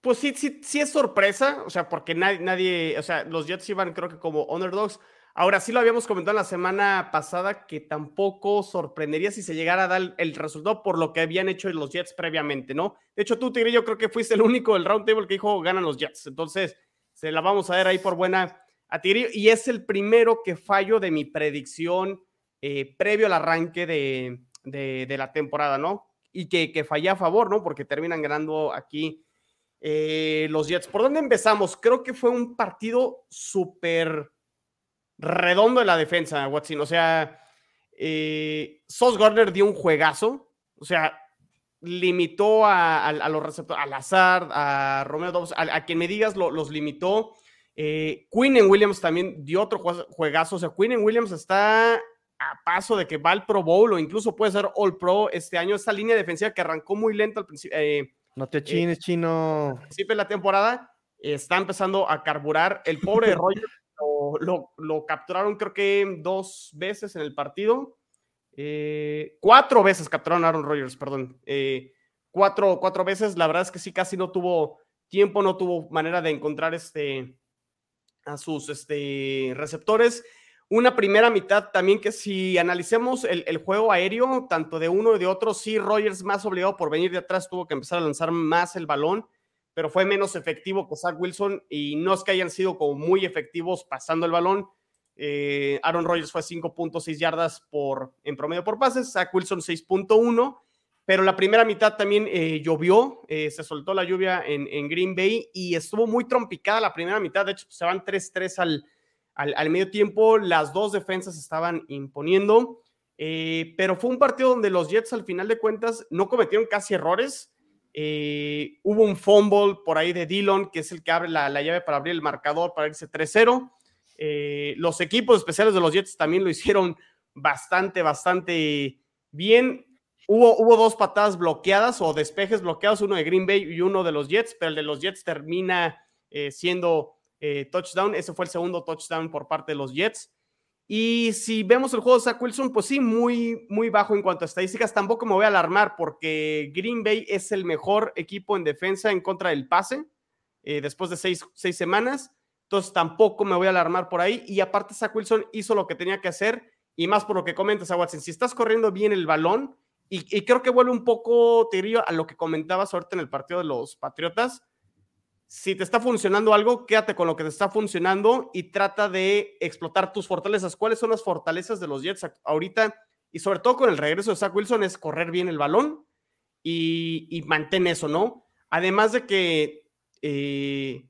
B: pues sí, sí, sí es sorpresa, o sea, porque nadie, nadie, o sea, los Jets iban creo que como underdogs, Ahora sí lo habíamos comentado la semana pasada que tampoco sorprendería si se llegara a dar el resultado por lo que habían hecho los Jets previamente, ¿no? De hecho, tú, Tigre, yo creo que fuiste el único del round table que dijo ganan los Jets. Entonces, se la vamos a ver ahí por buena a Tigre. Y es el primero que fallo de mi predicción eh, previo al arranque de, la temporada, ¿no? Y que, que fallé a favor, ¿no? Porque terminan ganando aquí eh, los Jets. ¿Por dónde empezamos? Creo que fue un partido súper redondo en la defensa, Watson. O sea, eh, Sos Gardner dio un juegazo. O sea, limitó a, los receptores, al azar, a Romeo Dobbs, a, quien me digas los limitó. Eh, Quinn en Williams también dio otro juegazo. O sea, Quinn en Williams está a paso de que va al Pro Bowl o incluso puede ser All Pro este año. Esta línea defensiva que arrancó muy lento al principio. Eh,
C: no te chines, chino.
B: Al principio de la temporada está empezando a carburar. El pobre de Rogers lo, capturaron creo que dos veces en el partido. Eh, cuatro veces capturaron a Aaron Rodgers, perdón. Eh, cuatro, cuatro veces, la verdad es que sí, casi no tuvo tiempo, no tuvo manera de encontrar este, a sus este, receptores. Una primera mitad también que si analicemos el, el, juego aéreo, tanto de uno y de otro, sí, Rogers más obligado por venir de atrás, tuvo que empezar a lanzar más el balón pero fue menos efectivo que Zach Wilson y no es que hayan sido como muy efectivos pasando el balón. Eh, Aaron Rodgers fue 5.6 yardas por, en promedio por pases, Zach Wilson 6.1, pero la primera mitad también eh, llovió, eh, se soltó la lluvia en, Green Bay y estuvo muy trompicada la primera mitad. De hecho, se van 3-3 al, al, medio tiempo. Las dos defensas estaban imponiendo, eh, pero fue un partido donde los Jets, al final de cuentas, no cometieron casi errores. Hubo un fumble por ahí de Dillon, que es el que abre la, la llave para abrir el marcador, para irse 3-0. los equipos especiales de los Jets también lo hicieron bastante, bastante bien Hubo, dos patadas bloqueadas o despejes bloqueados, uno de Green Bay y uno de los Jets, pero el de los Jets termina eh, siendo eh, touchdown. Ese fue el segundo touchdown por parte de los Jets. Y si vemos el juego de Zach Wilson, pues sí, muy, muy bajo en cuanto a estadísticas. Tampoco me voy a alarmar porque Green Bay es el mejor equipo en defensa en contra del pase eh, después de seis, seis, semanas. Entonces tampoco me voy a alarmar por ahí. Y aparte, Zach Wilson hizo lo que tenía que hacer. Y más por lo que comentas, a Watson, si estás corriendo bien el balón, y, creo que vuelve un poco, Tirillo, a lo que comentabas ahorita en el partido de los Patriotas. Si te está funcionando algo, quédate con lo que te está funcionando y trata de explotar tus fortalezas. ¿Cuáles son las fortalezas de los Jets ahorita? Y sobre todo con el regreso de Zach Wilson es correr bien el balón y, y mantén eso, ¿no? Además de que eh,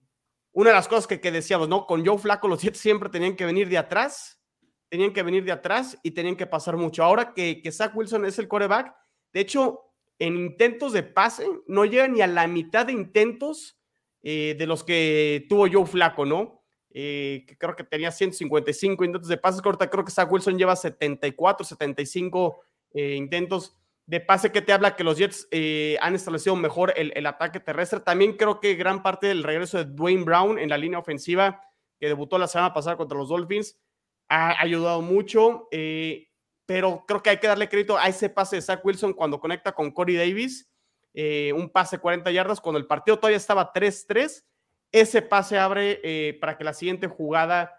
B: una de las cosas que, decíamos, ¿no? Con Joe Flaco los Jets siempre tenían que venir de atrás tenían que venir de atrás y tenían que pasar mucho. Ahora que, que Zach Wilson es el coreback, de hecho, en intentos de pase, no llega ni a la mitad de intentos eh, de los que tuvo Joe Flaco, ¿no? Eh, que creo que tenía 155 intentos de pase corta, creo que Zach Wilson lleva 74, 75 eh, intentos de pase que te habla que los Jets han establecido mejor el, el, ataque terrestre. También creo que gran parte del regreso de Dwayne Brown en la línea ofensiva, que debutó la semana pasada contra los Dolphins, ha ayudado mucho, eh, pero creo que hay que darle crédito a ese pase de Zach Wilson cuando conecta con Corey Davis, eh, un pase 40 yardas, cuando el partido todavía estaba 3-3, ese pase abre eh, para que la siguiente jugada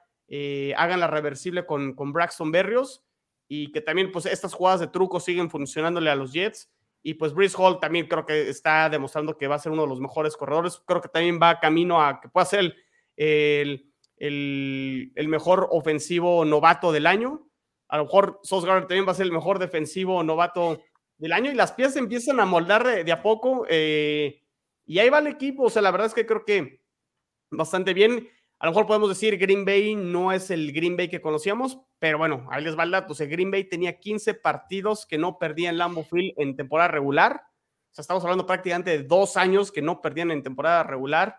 B: hagan la reversible con, con Braxton Berrios y que también pues estas jugadas de truco siguen funcionándole a los Jets. Y pues Brice Hall también creo que está demostrando que va a ser uno de los mejores corredores. Creo que también va camino a que pueda ser el el, mejor ofensivo novato del año. A lo mejor Sos también va a ser el mejor defensivo novato del año y las piezas empiezan a moldar de, a poco. Eh, y ahí va el equipo. O sea, la verdad es que creo que bastante bien. A lo mejor podemos decir Green Bay no es el Green Bay que conocíamos, pero bueno, ahí les va el dato. O sea, Green Bay tenía 15 partidos que no perdía en Lambeau Field en temporada regular. O sea, estamos hablando prácticamente de dos años que no perdían en temporada regular.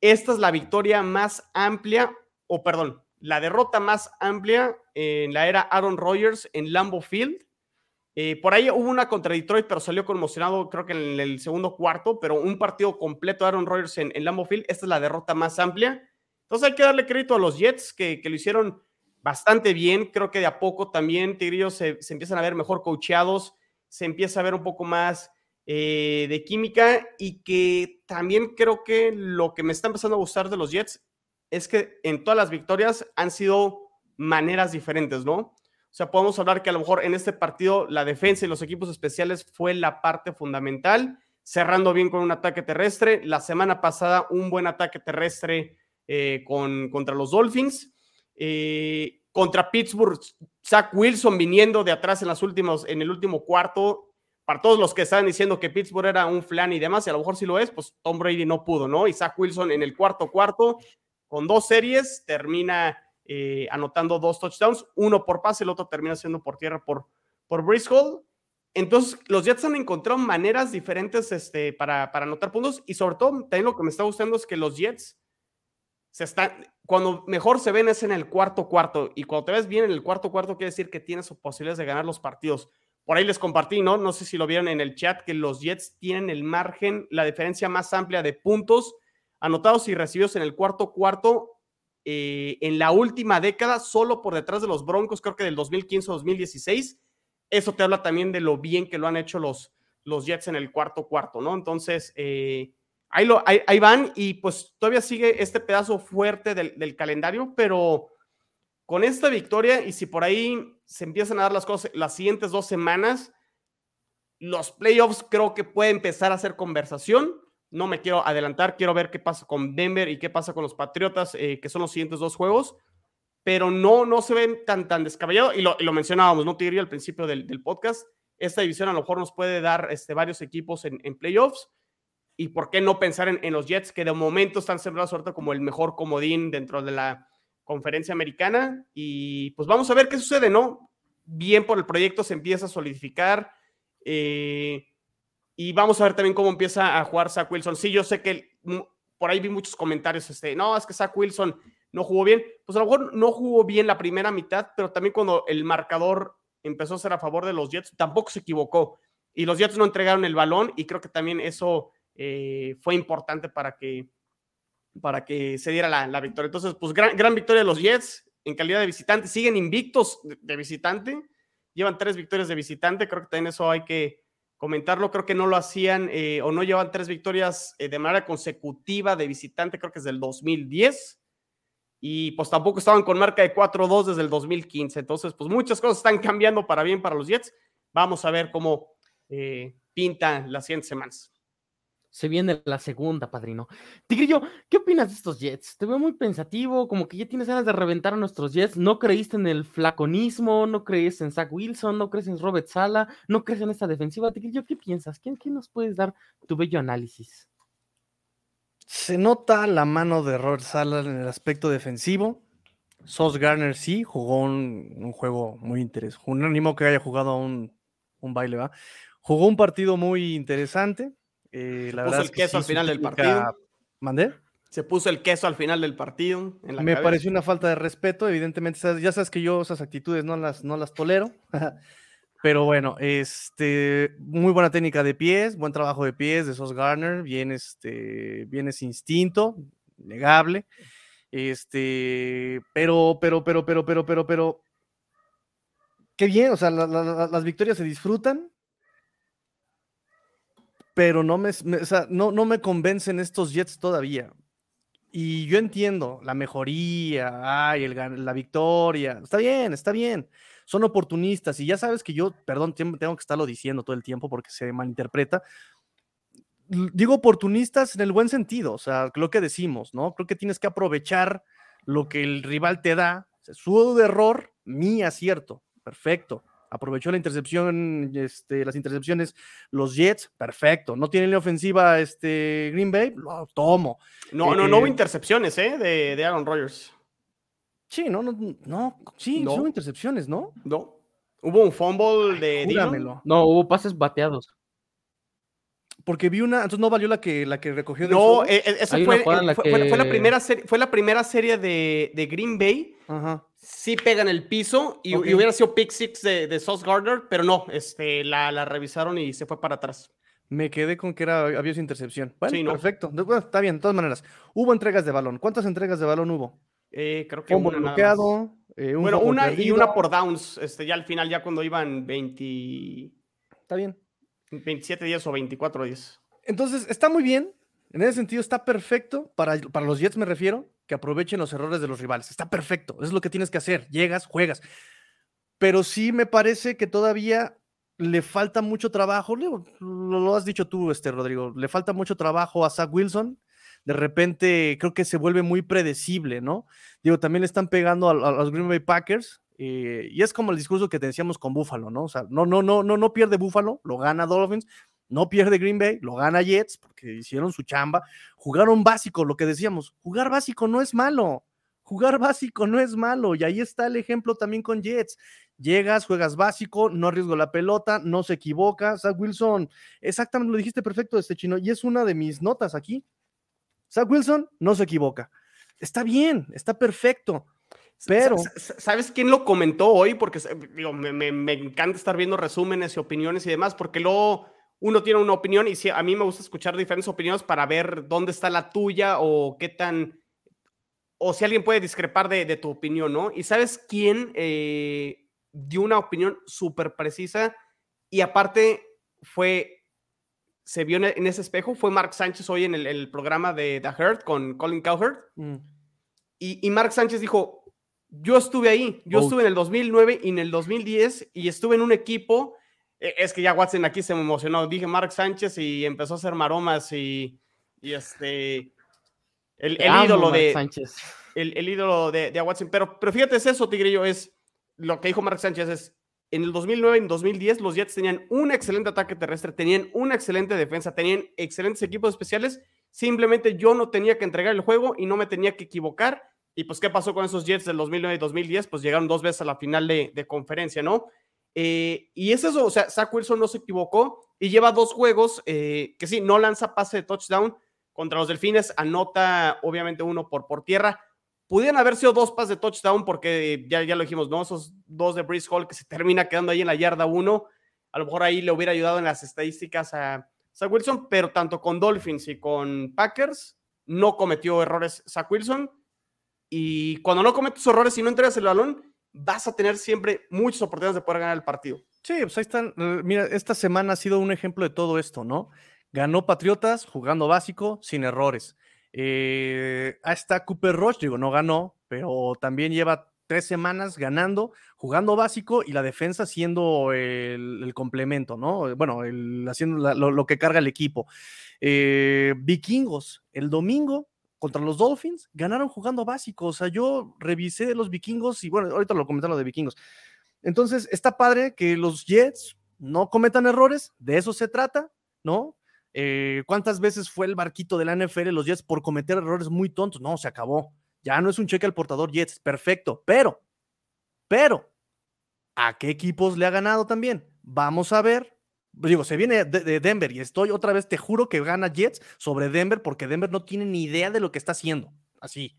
B: Esta es la victoria más amplia, o perdón, la derrota más amplia en la era Aaron Rodgers en Lambeau Field. Eh, por ahí hubo una contra Detroit, pero salió conmocionado, creo que en el segundo cuarto, pero un partido completo de Aaron Rodgers en, en Lambeau Field. Esta es la derrota más amplia. Entonces hay que darle crédito a los Jets que, lo hicieron bastante bien. Creo que de a poco también Tigrillos se, se empiezan a ver mejor coacheados, se empieza a ver un poco más eh, de química y que también creo que lo que me está empezando a gustar de los Jets es que en todas las victorias han sido maneras diferentes, ¿no? O sea, podemos hablar que a lo mejor en este partido la defensa y los equipos especiales fue la parte fundamental, cerrando bien con un ataque terrestre. La semana pasada un buen ataque terrestre eh, con, contra los Dolphins. Eh, contra Pittsburgh, Zach Wilson viniendo de atrás en, las últimas, en el último cuarto, para todos los que estaban diciendo que Pittsburgh era un flan y demás, y a lo mejor sí lo es, pues Tom Brady no pudo, ¿no? Isaac Wilson en el cuarto cuarto, con dos series, termina eh, anotando dos touchdowns, uno por pase, el otro termina siendo por tierra por, por. Entonces, los Jets han encontrado maneras diferentes este, para, para anotar puntos y sobre todo, también lo que me está gustando es que los Jets se están, cuando mejor se ven es en el cuarto cuarto y cuando te ves bien en el cuarto cuarto quiere decir que tienes posibilidades de ganar los partidos. Por ahí les compartí, ¿no? No sé si lo vieron en el chat, que los Jets tienen el margen, la diferencia más amplia de puntos anotados y recibidos en el cuarto cuarto eh, en la última década, solo por detrás de los Broncos, creo que del 2015-2016. Eso te habla también de lo bien que lo han hecho los, los Jets en el cuarto cuarto, ¿no? Entonces, eh, ahí, lo, ahí, van y pues todavía sigue este pedazo fuerte del, del calendario, pero con esta victoria y si por ahí se empiezan a dar las cosas las siguientes dos semanas, los playoffs creo que puede empezar a hacer conversación. No me quiero adelantar, quiero ver qué pasa con Denver y qué pasa con los Patriotas, eh, que son los siguientes dos juegos, pero no, no se ven tan, tan descabellados. Y lo, lo mencionábamos, ¿no, Tigre, al principio del, del, podcast. esta división a lo mejor nos puede dar este, varios equipos en, playoffs. Y por qué no pensar en, los Jets, que de momento están sembrados suerte como el mejor comodín dentro de la conferencia americana. Y pues vamos a ver qué sucede, ¿no? Bien por el proyecto se empieza a solidificar. Eh, y vamos a ver también cómo empieza a jugar Zach Wilson. Sí, yo sé que por ahí vi muchos comentarios, este, no, es que Zach Wilson no jugó bien. Pues a lo mejor no jugó bien la primera mitad, pero también cuando el marcador empezó a ser a favor de los Jets, tampoco se equivocó. Y los Jets no entregaron el balón y creo que también eso eh, fue importante para que, para que se diera la, victoria. Entonces, pues gran, gran, victoria de los Jets en calidad de visitante. Siguen invictos de, visitante. Llevan tres victorias de visitante. Creo que también eso hay que comentarlo. Creo que no lo hacían eh, o no llevan tres victorias eh, de manera consecutiva de visitante. Creo que es del 2010 y pues tampoco estaban con marca de 4-2 desde el 2015. Entonces, pues muchas cosas están cambiando para bien para los Jets. Vamos a ver cómo eh, pintan las siguientes semanas.
A: Se viene la segunda, padrino. Tigrillo, ¿qué opinas de estos Jets? Te veo muy pensativo, como que ya tienes ganas de reventar a nuestros Jets. ¿No creíste en el flaconismo? ¿No crees en Zach Wilson? ¿No crees en Robert Sala? ¿No crees en esta defensiva? Tigrillo, ¿qué piensas? ¿Quién, nos puedes dar tu bello análisis?
C: Se nota la mano de Robert Sala en el aspecto defensivo. Sos Garner sí jugó un, juego muy interesante. Un ánimo que haya jugado un, baile, ¿va? Jugó un partido muy interesante.
B: Eh, Se puso el queso al final del partido.
C: ¿Mandé?
B: Se puso el queso al final del partido.
C: Me pareció una falta de respeto. Evidentemente, ya sabes que yo esas actitudes no las, no las tolero. Pero bueno, este, muy buena técnica de pies, buen trabajo de pies de Sos Garner, bien, este, bien ese instinto, negable. Este, pero, pero, pero, pero, pero, pero, pero, qué bien, o sea, las victorias se disfrutan, pero no me, no, no me convencen estos Jets todavía. Y yo entiendo la mejoría, ay, el, la victoria, está bien, está bien son oportunistas y ya sabes que yo, perdón, tengo que estarlo diciendo todo el tiempo porque se malinterpreta. Digo oportunistas en el buen sentido, o sea, lo que decimos, ¿no? Creo que tienes que aprovechar lo que el rival te da. Su error, mi acierto, perfecto. Aprovechó la intercepción, este, las intercepciones, los Jets, perfecto. No tiene la ofensiva este, Green Bay, lo tomo.
B: No, no, no hubo eh, intercepciones, ¿eh? De, de Aaron Rodgers.
C: Sí, no, no, no, sí, no. intercepciones, ¿no?
B: No. Hubo un fumble de
A: No, hubo pases bateados.
C: Porque vi una, entonces no valió la que, la que recogió.
B: No, e, e, esa fue, fue, la primera serie, fue la primera serie de, de Green Bay. Ajá. Sí pega en el piso y, hubiera sido pick six de, de Sauce Gardner, pero no, este, la, la, revisaron y se fue para atrás.
C: Me quedé con que era, había esa intercepción. Bueno, perfecto. está bien, de todas maneras. Hubo entregas de balón. ¿Cuántas entregas de balón hubo?
B: Eh, creo que una bloqueado. Eh, bueno, una y una por downs. Este, ya al final, ya cuando iban 20.
C: Está bien.
B: 27 días o 24 días.
C: Entonces, está muy bien. En ese sentido, está perfecto. Para, para los Jets me refiero, que aprovechen los errores de los rivales. Está perfecto. Es lo que tienes que hacer. Llegas, juegas. Pero sí me parece que todavía le falta mucho trabajo. Lo, lo has dicho tú, este, Rodrigo. Le falta mucho trabajo a Zach Wilson de repente creo que se vuelve muy predecible, ¿no? Digo, también le están pegando a, los Green Bay Packers. Eh, y es como el discurso que te decíamos con Buffalo, ¿no? O sea, no, no, no, no, no pierde Buffalo, lo gana Dolphins, no pierde Green Bay, lo gana Jets, porque hicieron su chamba, jugaron básico, lo que decíamos, jugar básico no es malo, jugar básico no es malo, y ahí está el ejemplo también con Jets. Llegas, juegas básico, no arriesgo la pelota, no se equivoca. Zach Wilson, exactamente lo dijiste perfecto, este chino, y es una de mis notas aquí. Zach Wilson no se equivoca. Está bien, está perfecto. Pero.
B: ¿Sabes quién lo comentó hoy? Porque me, encanta estar viendo resúmenes y opiniones y demás, porque luego uno tiene una opinión y a mí me gusta escuchar diferentes opiniones para ver dónde está la tuya o qué tan. O si alguien puede discrepar de, tu opinión, ¿no? Y ¿sabes quién eh, dio una opinión súper precisa? Y aparte fue se vio en ese espejo fue Mark Sánchez hoy en el, programa de The Hurt con Colin Cowherd. Mm. Y, Mark Sánchez dijo, yo estuve ahí, yo estuve en el 2009 y en el 2010 y estuve en un equipo, es que ya Watson aquí se me emocionó, dije Mark Sánchez y empezó a hacer maromas y, este, el, ídolo de... Sánchez. El, ídolo de, de Watson. Pero, pero fíjate, es eso, Tigrillo, es lo que dijo Mark Sánchez, es en el 2009 y en 2010 los Jets tenían un excelente ataque terrestre, tenían una excelente defensa, tenían excelentes equipos especiales. Simplemente yo no tenía que entregar el juego y no me tenía que equivocar. Y pues, ¿qué pasó con esos Jets del 2009 y 2010? Pues llegaron dos veces a la final de, conferencia, ¿no? Eh, y es eso, o sea, Zach Wilson no se equivocó y lleva dos juegos eh, que sí, no lanza pase de touchdown contra los Delfines, anota obviamente uno por, por tierra, Pudieran haber sido dos pases de touchdown porque ya, ya lo dijimos, ¿no? Esos dos de Breeze Hall que se termina quedando ahí en la yarda uno. A lo mejor ahí le hubiera ayudado en las estadísticas a Zach Wilson, pero tanto con Dolphins y con Packers no cometió errores Zach Wilson. Y cuando no cometes errores y no entregas el balón, vas a tener siempre muchas oportunidades de poder ganar el partido.
C: Sí, pues ahí están. Eh, mira, esta semana ha sido un ejemplo de todo esto, ¿no? Ganó Patriotas jugando básico, sin errores. Eh, ahí está Cooper Rush, digo, no ganó, pero también lleva tres semanas ganando, jugando básico y la defensa siendo el, complemento, ¿no? Bueno, haciendo lo, que carga el equipo. Eh, vikingos, el domingo contra los Dolphins, ganaron jugando básico. O sea, yo revisé los vikingos y bueno, ahorita lo comentaron de vikingos. Entonces, está padre que los Jets no cometan errores, de eso se trata, ¿no? Eh, ¿Cuántas veces fue el barquito de la NFL los Jets por cometer errores muy tontos? No, se acabó. Ya no es un cheque al portador Jets, perfecto. Pero, pero, ¿a qué equipos le ha ganado también? Vamos a ver. Digo, se viene de, Denver y estoy otra vez, te juro que gana Jets sobre Denver porque Denver no tiene ni idea de lo que está haciendo. Así.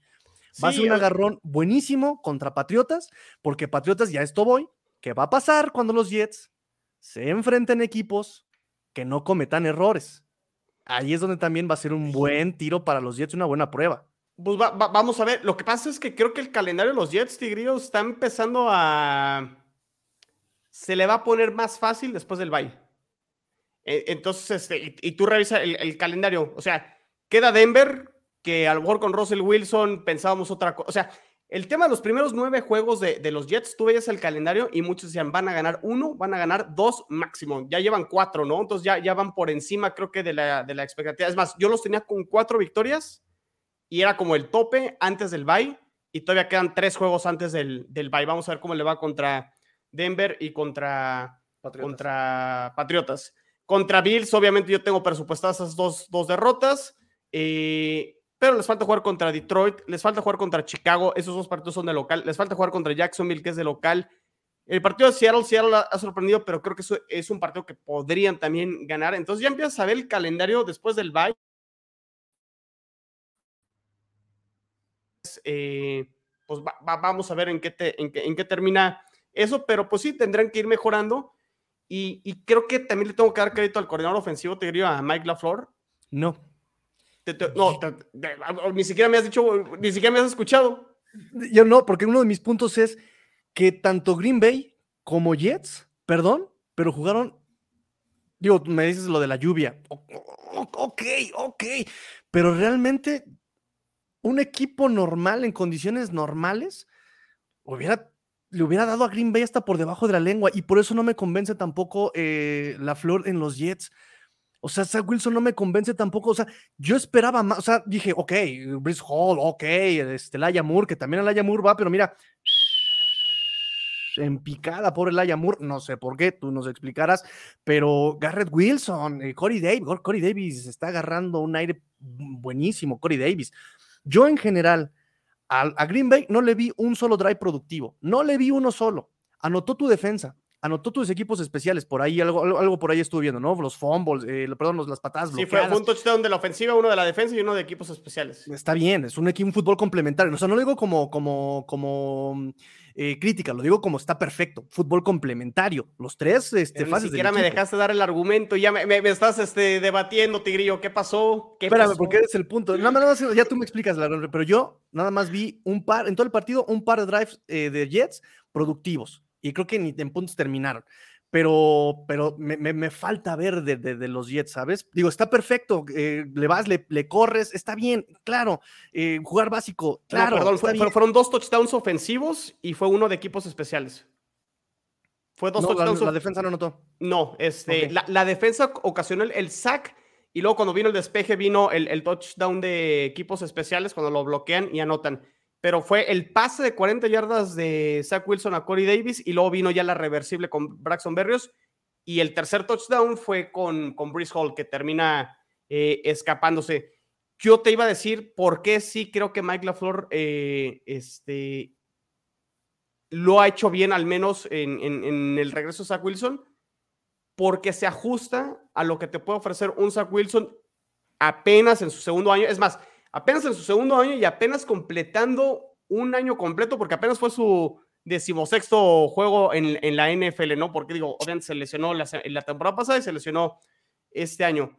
C: Va a ser un agarrón buenísimo contra Patriotas, porque Patriotas ya esto voy. ¿Qué va a pasar cuando los Jets se enfrenten equipos que no cometan errores? ahí es donde también va a ser un buen tiro para los Jets, una buena prueba.
B: Pues vamos a ver, lo que pasa es que creo que el calendario de los Jets, Tigrillos, está empezando a... Se le va a poner más fácil después del bye. E, entonces, este, y, tú revisas el, calendario, o sea, queda Denver, que a lo mejor con Russell Wilson pensábamos otra cosa, o sea, el tema de los primeros nueve juegos de, los Jets, tú veías el calendario y muchos decían, van a ganar uno, van a ganar dos máximo. Ya llevan cuatro, ¿no? Entonces ya, ya van por encima, creo que de la, de la expectativa. Es más, yo los tenía con cuatro victorias y era como el tope antes del bye y todavía quedan tres juegos antes del, del bye. Vamos a ver cómo le va contra Denver y contra Patriotas. Contra, Patriotas. Contra Bills, obviamente yo tengo presupuestadas esas dos, dos derrotas. Eh, pero les falta jugar contra Detroit, les falta jugar contra Chicago, esos dos partidos son de local, les falta jugar contra Jacksonville, que es de local. El partido de Seattle, Seattle ha sorprendido, pero creo que eso es un partido que podrían también ganar. Entonces ya empiezas a ver el calendario después del bye. Eh, pues vamos a ver en qué, en, qué, termina eso, pero pues sí, tendrán que ir mejorando. Y, creo que también le tengo que dar crédito al coordinador ofensivo, te diría a Mike LaFleur.
C: No
B: no, ni siquiera me has dicho, ni siquiera me has escuchado.
C: Yo no, porque uno de mis puntos es que tanto Green Bay como Jets, perdón, pero jugaron. Digo, me dices lo de la lluvia. Ok, ok. Pero realmente, un equipo normal, en condiciones normales, hubiera, le hubiera dado a Green Bay hasta por debajo de la lengua. Y por eso no me convence tampoco eh, la flor en los Jets. O sea, Zach Wilson no me convence tampoco. O sea, yo esperaba más. O sea, dije, ok, Brice Hall, ok, este, Laia Moore, que también Laia Moore va, pero mira, en picada, pobre Laia Moore. No sé por qué, tú nos explicarás. Pero Garrett Wilson, eh, Corey Davis, Corey Davis está agarrando un aire buenísimo, Corey Davis. Yo en general, a Green Bay no le vi un solo drive productivo. No le vi uno solo. Anotó tu defensa anotó tus equipos especiales, por ahí, algo, algo por ahí estuve viendo, ¿no? Los fumbles, eh, perdón, las patadas
B: Sí, fue un touchdown de la ofensiva, uno de la defensa y uno de equipos especiales.
C: Está bien, es un equipo, un fútbol complementario. O sea, no lo digo como, como, como eh, crítica, lo digo como está perfecto, fútbol complementario. Los tres este,
B: Ni siquiera me dejaste dar el argumento, ya me, estás este, debatiendo, Tigrillo, ¿qué pasó? ¿Qué
C: Espérame, porque eres el punto. Nada más, ya tú me explicas, pero yo nada más vi un par, en todo el partido, un par de drives eh, de Jets productivos y creo que ni en puntos terminaron. Pero, pero me, me, falta ver de, de, los Jets, ¿sabes? Digo, está perfecto, eh, le vas, le, le, corres, está bien, claro, eh, jugar básico, claro.
B: perdón, fueron dos touchdowns ofensivos y fue uno de equipos especiales.
C: Fue dos touchdowns. La, defensa no notó.
B: No, este, la, la, defensa ocasionó el, sack y luego cuando vino el despeje vino el, el touchdown de equipos especiales cuando lo bloquean y anotan pero fue el pase de 40 yardas de Zach Wilson a Corey Davis y luego vino ya la reversible con Braxton Berrios y el tercer touchdown fue con, con Hall que termina eh, escapándose. Yo te iba a decir por qué sí creo que Mike LaFleur eh, este, lo ha hecho bien, al menos en, en, el regreso de Zach Wilson, porque se ajusta a lo que te puede ofrecer un Zach Wilson apenas en su segundo año. Es más, apenas en su segundo año y apenas completando un año completo, porque apenas fue su decimosexto juego en, en la NFL, ¿no? Porque digo, obviamente se lesionó la, la temporada pasada y se lesionó este año.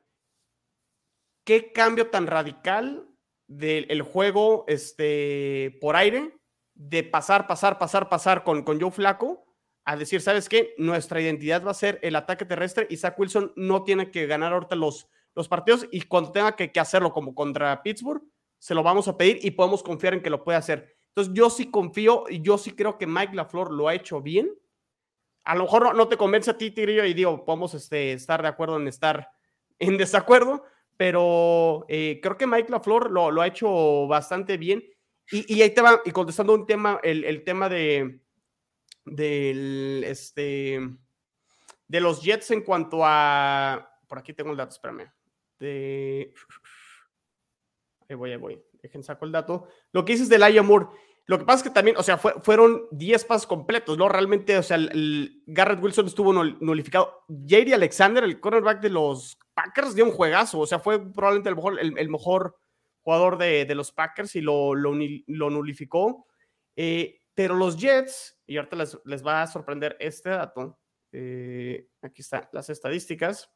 B: ¿Qué cambio tan radical del juego este, por aire de pasar, pasar, pasar, pasar con, con Joe Flaco a decir, ¿sabes qué? Nuestra identidad va a ser el ataque terrestre y Zach Wilson no tiene que ganar ahorita los, los partidos y cuando tenga que, hacerlo como contra Pittsburgh, se lo vamos a pedir y podemos confiar en que lo puede hacer. Entonces yo sí confío y yo sí creo que Mike LaFleur lo ha hecho bien. A lo mejor no, te convence a ti, Tigrillo, y digo, podemos este, estar de acuerdo en estar en desacuerdo, pero eh, creo que Mike LaFleur lo, lo ha hecho bastante bien y, ahí te va, y contestando un tema, el, tema de, del, este, de los Jets en cuanto a, por aquí tengo el dato, espérame, de, ahí voy, ahí voy, dejen saco el dato, lo que dices del Ayamur, lo que pasa es que también, o sea, fueron 10 pasos completos, ¿no? Realmente, o sea, el, Garrett Wilson estuvo nulificado. Jerry Alexander, el cornerback de los Packers, dio un juegazo, o sea, fue probablemente el mejor, el mejor jugador de, los Packers y lo, lo, nulificó. Eh, pero los Jets, y ahorita les, les va a sorprender este dato, eh, aquí están las estadísticas.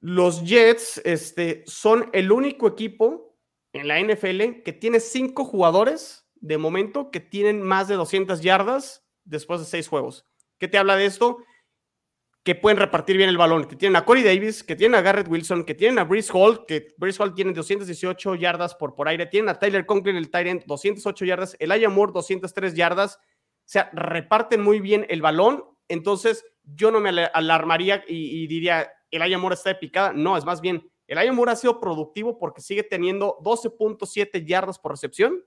B: Los Jets este, son el único equipo en la NFL que tiene cinco jugadores de momento que tienen más de 200 yardas después de seis juegos. ¿Qué te habla de esto? que pueden repartir bien el balón, que tienen a Corey Davis, que tienen a Garrett Wilson, que tienen a Brees Hall, que Brees Hall tiene 218 yardas por, por aire, tienen a Tyler Conklin, el Tyrant, 208 yardas, el Moore, 203 yardas, o sea, reparten muy bien el balón, entonces yo no me alarmaría y, diría, el Moore está de picada, no, es más bien, el Moore ha sido productivo porque sigue teniendo 12.7 yardas por recepción,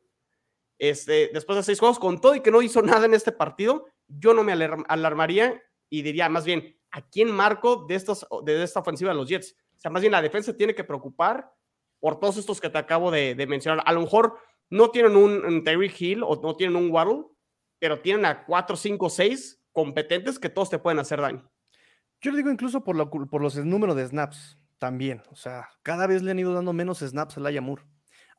B: este, después de seis juegos, con todo y que no hizo nada en este partido, yo no me alarmaría y diría más bien, ¿a quién marco de, estos, de esta ofensiva de los Jets? O sea, más bien la defensa tiene que preocupar por todos estos que te acabo de, mencionar. A lo mejor no tienen un, Terry Hill o no tienen un Waddle, pero tienen a 4, 5, 6 competentes que todos te pueden hacer daño.
C: Yo le digo incluso por, por los números de snaps también. O sea, cada vez le han ido dando menos snaps a Laia Moore.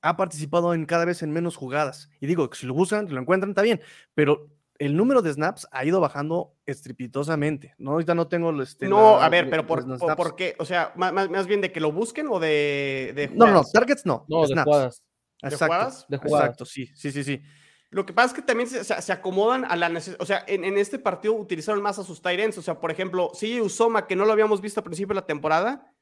C: Ha participado en cada vez en menos jugadas. Y digo, que si lo usan, lo encuentran, está bien. Pero el número de snaps ha ido bajando estrepitosamente. No, ahorita no tengo este,
B: No, a ver, pero por, por, qué? O sea, más, más, bien de que lo busquen o de, de
C: No, no, targets no.
A: No, de jugadas.
C: Exacto, ¿De jugadas? Exacto, sí, sí, sí, sí.
B: Lo que pasa es que también se, se acomodan a la necesidad. O sea, en, en, este partido utilizaron más a sus Tyrants. O sea, por ejemplo, sí, Usoma, que no lo habíamos visto al principio de la temporada,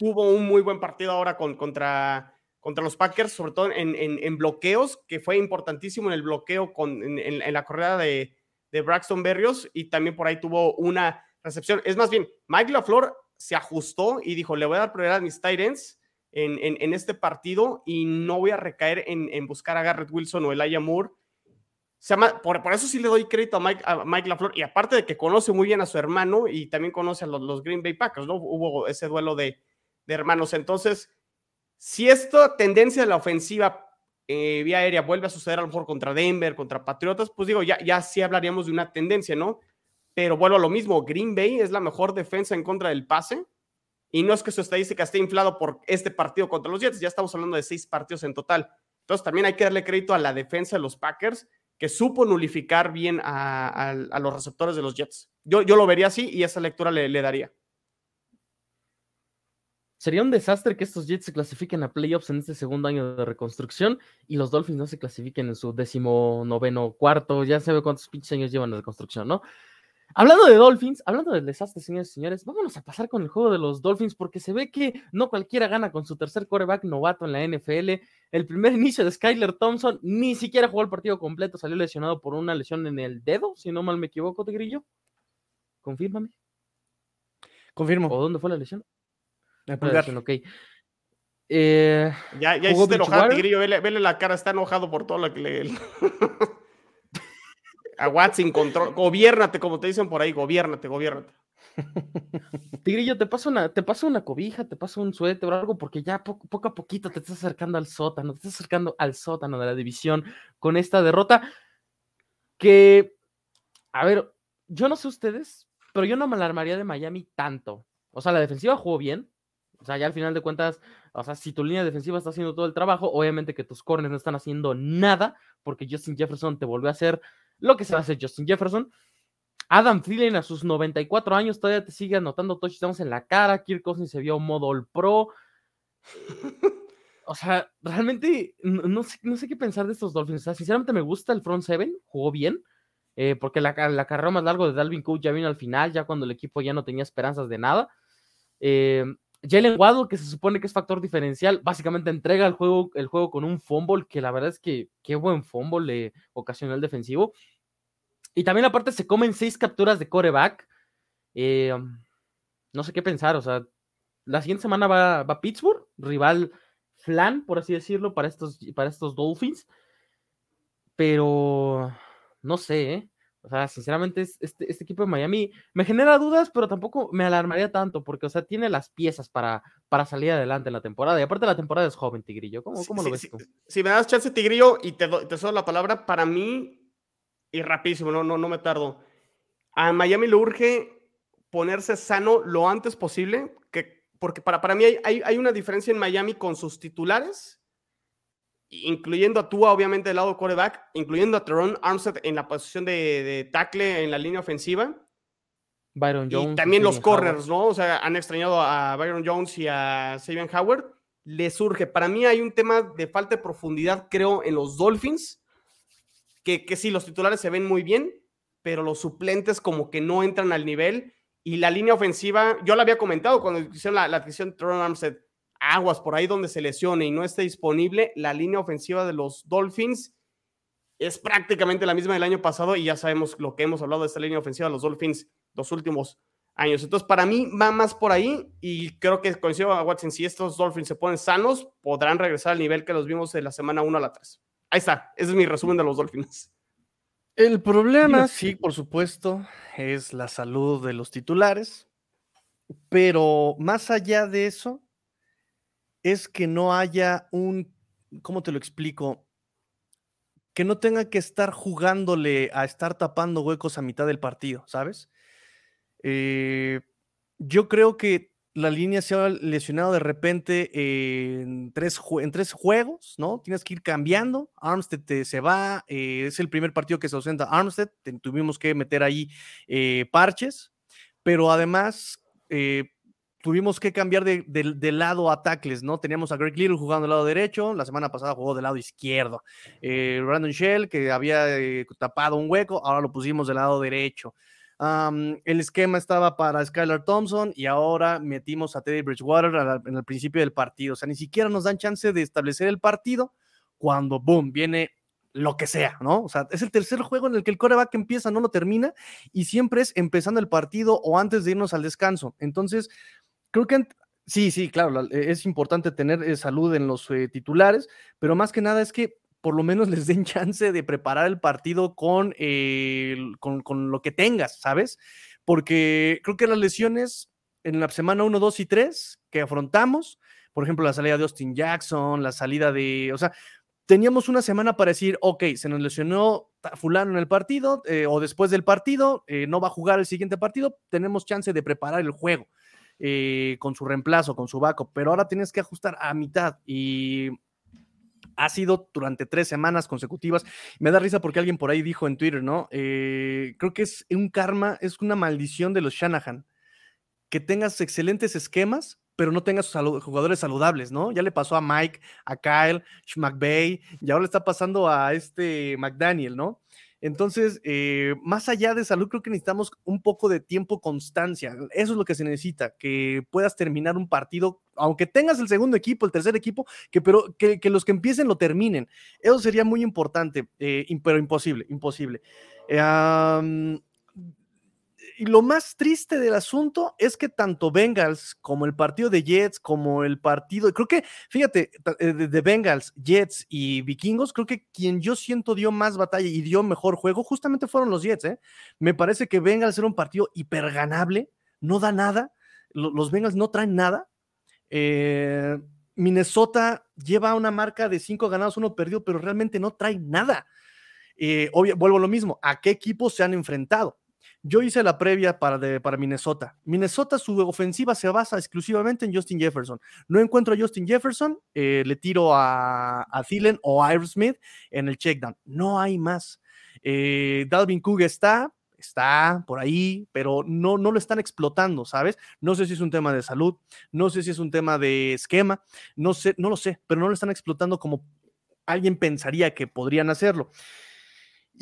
B: tuvo un muy buen partido ahora con, contra, contra los Packers, sobre todo en, en, bloqueos, que fue importantísimo en el bloqueo con, en, la corrida de, de, Braxton Berrios y también por ahí tuvo una recepción. Es más bien, Mike LaFleur se ajustó y dijo, le voy a dar prioridad a mis Titans en, en, este partido y no voy a recaer en, buscar a Garrett Wilson o Elijah Moore. Se por, por, eso sí le doy crédito a Mike, a Mike LaFleur y aparte de que conoce muy bien a su hermano y también conoce a los, los Green Bay Packers, ¿no? Hubo ese duelo de, de hermanos. Entonces, si esta tendencia de la ofensiva eh, vía aérea vuelve a suceder a lo mejor contra Denver, contra Patriotas, pues digo, ya, ya sí hablaríamos de una tendencia, ¿no? Pero vuelvo a lo mismo, Green Bay es la mejor defensa en contra del pase y no es que su estadística esté inflado por este partido contra los Jets, ya estamos hablando de seis partidos en total. Entonces también hay que darle crédito a la defensa de los Packers que supo nulificar bien a, los receptores de los Jets. Yo, yo lo vería así y esa lectura le daría.
A: Sería un desastre que estos Jets se clasifiquen a playoffs en este segundo año de reconstrucción y los Dolphins no se clasifiquen en su décimo noveno cuarto. Ya se ve cuántos pinches años llevan de reconstrucción, ¿no? Hablando de Dolphins, hablando del desastre, señores y señores, vámonos a pasar con el juego de los Dolphins porque se ve que no cualquiera gana con su tercer coreback novato en la NFL. El primer inicio de Skyler Thompson ni siquiera jugó el partido completo, salió lesionado por una lesión en el dedo, si no mal me equivoco, te grillo. Confírmame.
C: Confirmo.
A: ¿O dónde fue la lesión?
C: El pulgar.
A: ok. Eh,
B: ya, ya hiciste enojado, Tigrillo. Vele, vele, la cara, está enojado por todo lo que le. a Watson control. Gobiérnate, como te dicen por ahí, gobiérnate, gobiérnate.
A: Tigrillo, te paso una, te paso una cobija, te paso un suéter o algo, porque ya poco, a poquito te estás acercando al sótano, te estás acercando al sótano de la división con esta derrota. Que, a ver, yo no sé ustedes, pero yo no me alarmaría de Miami tanto. O sea, la defensiva jugó bien. O sea, ya al final de cuentas, o sea, si tu línea defensiva está haciendo todo el trabajo, obviamente que tus corners no están haciendo nada, porque Justin Jefferson te volvió a hacer lo que se va a hacer Justin Jefferson. Adam Thielen a sus 94 años todavía te sigue anotando touchdowns en la cara. Kirk Cousins se vio modo All Pro. o sea, realmente no, sé, no, sé, qué pensar de estos Dolphins. O sea, sinceramente me gusta el front seven, jugó bien. Eh, porque la, la, carrera más larga de Dalvin Cook ya vino al final, ya cuando el equipo ya no tenía esperanzas de nada. Eh, Jalen Waddle, que se supone que es factor diferencial, básicamente entrega el juego, el juego con un fumble, que la verdad es que qué buen fumble le ocasionó el defensivo. Y también aparte se comen seis capturas de coreback. Eh, no sé qué pensar, o sea, la siguiente semana va, va Pittsburgh, rival flan, por así decirlo, para estos, para estos Dolphins. Pero no sé, ¿eh? O sea, sinceramente, este, este, equipo de Miami me genera dudas, pero tampoco me alarmaría tanto, porque, o sea, tiene las piezas para, para salir adelante en la temporada. Y aparte, la temporada es joven, Tigrillo. ¿Cómo, cómo lo ves tú?
B: Si me das chance, Tigrillo, y te, te cedo la palabra, para mí, y rapidísimo, no, no, no me tardo. A Miami le urge ponerse sano lo antes posible, que, porque para, para mí hay, hay, una diferencia en Miami con sus titulares, incluyendo a Tua, obviamente, del lado de quarterback, incluyendo a Teron Armstead en la posición de, de tackle en la línea ofensiva.
A: Byron Jones.
B: Y también los corners, ¿no? O sea, han extrañado a Byron Jones y a Sabian Howard. Le surge. Para mí hay un tema de falta de profundidad, creo, en los Dolphins que, que sí, los titulares se ven muy bien, pero los suplentes como que no entran al nivel. Y la línea ofensiva, yo la había comentado cuando hicieron la, la adquisición de Tron Armstead, aguas por ahí donde se lesione y no esté disponible, la línea ofensiva de los Dolphins es prácticamente la misma del año pasado y ya sabemos lo que hemos hablado de esta línea ofensiva de los Dolphins los últimos años. Entonces, para mí va más por ahí y creo que coincido a Watson, si estos Dolphins se ponen sanos, podrán regresar al nivel que los vimos de la semana 1 a la 3. Ahí está, ese es mi resumen de los Dolphins.
C: El problema, sí, por supuesto, es la salud de los titulares, pero más allá de eso, es que no haya un, ¿cómo te lo explico? Que no tenga que estar jugándole a estar tapando huecos a mitad del partido, ¿sabes? Eh, yo creo que la línea se ha lesionado de repente en tres, en tres juegos, ¿no? Tienes que ir cambiando. Armstead te, se va, eh, es el primer partido que se ausenta Armstead, tuvimos que meter ahí eh, parches, pero además tuvimos que cambiar de, lado a tackles, ¿no? Teníamos a Greg Little jugando del lado derecho, la semana pasada jugó del lado izquierdo. Brandon Shell, que había tapado un hueco, ahora lo pusimos del lado derecho el esquema estaba para Skylar Thompson y ahora metimos a Teddy Bridgewater en el principio del partido. O sea, ni siquiera nos dan chance de establecer el partido cuando, boom, viene lo que sea, ¿no? O sea, es el tercer juego en el que el coreback empieza, no lo termina y siempre es empezando el partido o antes de irnos al descanso. Entonces, creo que sí, sí, claro, es importante tener eh, salud en los eh, titulares, pero más que nada es que por lo menos les den chance de preparar el partido con, con, lo que tengas, ¿sabes? Porque creo que las lesiones en la semana 1, 2 y 3 que afrontamos, por ejemplo, la salida de Austin Jackson, la salida de, o sea, teníamos una semana para decir, ok, se nos lesionó fulano en el partido eh, o después del partido, eh, no va a jugar el siguiente partido, tenemos chance de preparar el juego. Eh, con su reemplazo, con su backup, pero ahora tienes que ajustar a mitad y ha sido durante tres semanas consecutivas. Me da risa porque alguien por ahí dijo en Twitter, ¿no? Eh, creo que es un karma, es una maldición de los Shanahan, que tengas excelentes esquemas, pero no tengas jugadores saludables, ¿no? Ya le pasó a Mike, a Kyle, McVay, y ahora le está pasando a este McDaniel, ¿no? Entonces, eh, más allá de salud, creo que necesitamos un poco de tiempo, constancia. Eso es lo que se necesita, que puedas terminar un partido, aunque tengas el segundo equipo, el tercer equipo, que, pero que, los que empiecen lo terminen. Eso sería muy importante, eh, pero imposible, imposible. Y lo más triste del asunto es que tanto Bengals como el partido de Jets, como el partido, creo que, fíjate, eh, de Bengals, Jets y Vikingos, creo que quien yo siento dio más batalla y dio mejor juego, justamente fueron los Jets, ¿eh? Me parece que Bengals era un partido hiperganable, no da nada, los Bengals no traen nada. Eh, Minnesota lleva una marca de cinco ganados, uno perdido, pero realmente no trae nada. Eh, vuelvo a lo mismo, ¿a qué equipos se han enfrentado? Yo hice la previa para, para Minnesota. Minnesota, su ofensiva se basa exclusivamente en Justin Jefferson. No encuentro a Justin Jefferson, eh, le tiro a, a Thielen o a Smith en el checkdown. No hay más. Eh, Dalvin Cook está, está por ahí, pero no, no lo están explotando, ¿sabes? No sé si es un tema de salud, no sé si es un tema de esquema, no sé, no lo sé, pero no lo están explotando como alguien pensaría que podrían hacerlo.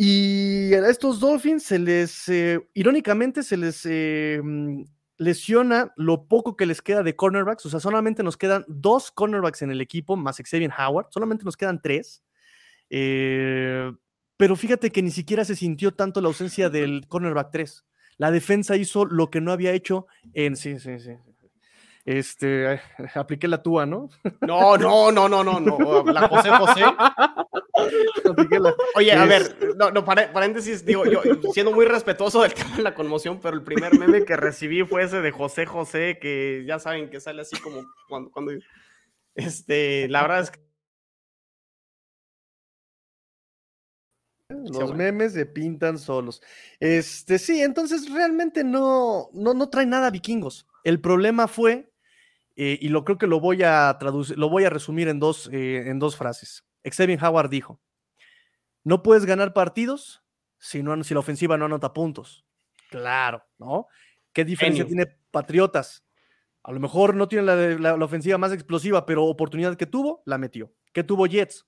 C: Y a estos Dolphins se les, eh, irónicamente, se les eh, mm, lesiona lo poco que les queda de cornerbacks. O sea, solamente nos quedan dos cornerbacks en el equipo, más Xavier Howard. Solamente nos quedan tres. Eh, pero fíjate que ni siquiera se sintió tanto la ausencia del cornerback 3. La defensa hizo lo que no había hecho en. Sí, sí, sí. Este, apliqué la túa, ¿no?
B: No, no, no, no, no, no. La José José. Oye, a ver, no, no, paréntesis, digo, yo siendo muy respetuoso del tema de la conmoción, pero el primer meme que recibí fue ese de José José, que ya saben que sale así como cuando, cuando este, la verdad es que
C: Los memes se pintan solos. Este, sí, entonces realmente no, no, no trae nada vikingos. El problema fue eh, y lo creo que lo voy a traducir, lo voy a resumir en dos, eh, en dos frases. Xavier Howard dijo: No puedes ganar partidos si, no, si la ofensiva no anota puntos. Claro, ¿no? ¿Qué diferencia tiene Patriotas? A lo mejor no tiene la, la, ofensiva más explosiva, pero oportunidad que tuvo, la metió. ¿Qué tuvo Jets?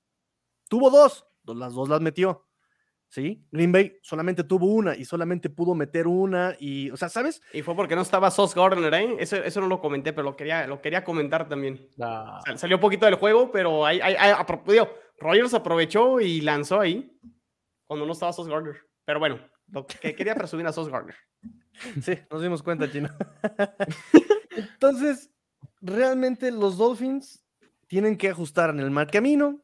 C: Tuvo dos, las dos las metió. ¿Sí? Green Bay solamente tuvo una y solamente pudo meter una y, o sea, ¿sabes?
B: Y fue porque no estaba Sauce Gardner, ¿eh? Eso, eso no lo comenté, pero lo quería, lo quería comentar también. salió un poquito del juego, pero ahí, ahí, Rogers aprovechó y lanzó ahí cuando no estaba Sauce Gardner. Pero bueno, lo que quería presumir a Sauce Gardner.
C: Sí, nos dimos cuenta, Chino. Entonces, realmente los Dolphins tienen que ajustar en el mal camino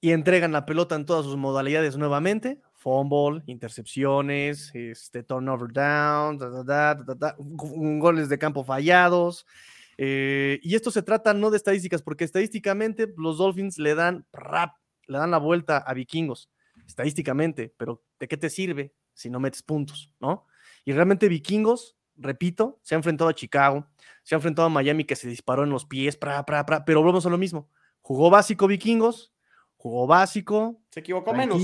C: y entregan la pelota en todas sus modalidades nuevamente fumble, intercepciones, este, turnover down, goles de campo fallados. Eh, y esto se trata no de estadísticas, porque estadísticamente los Dolphins le dan rap, le dan la vuelta a vikingos, estadísticamente, pero ¿de qué te sirve si no metes puntos, no? Y realmente vikingos, repito, se ha enfrentado a Chicago, se ha enfrentado a Miami que se disparó en los pies, pero volvemos a lo mismo. Jugó básico vikingos, jugó básico,
B: se equivocó menos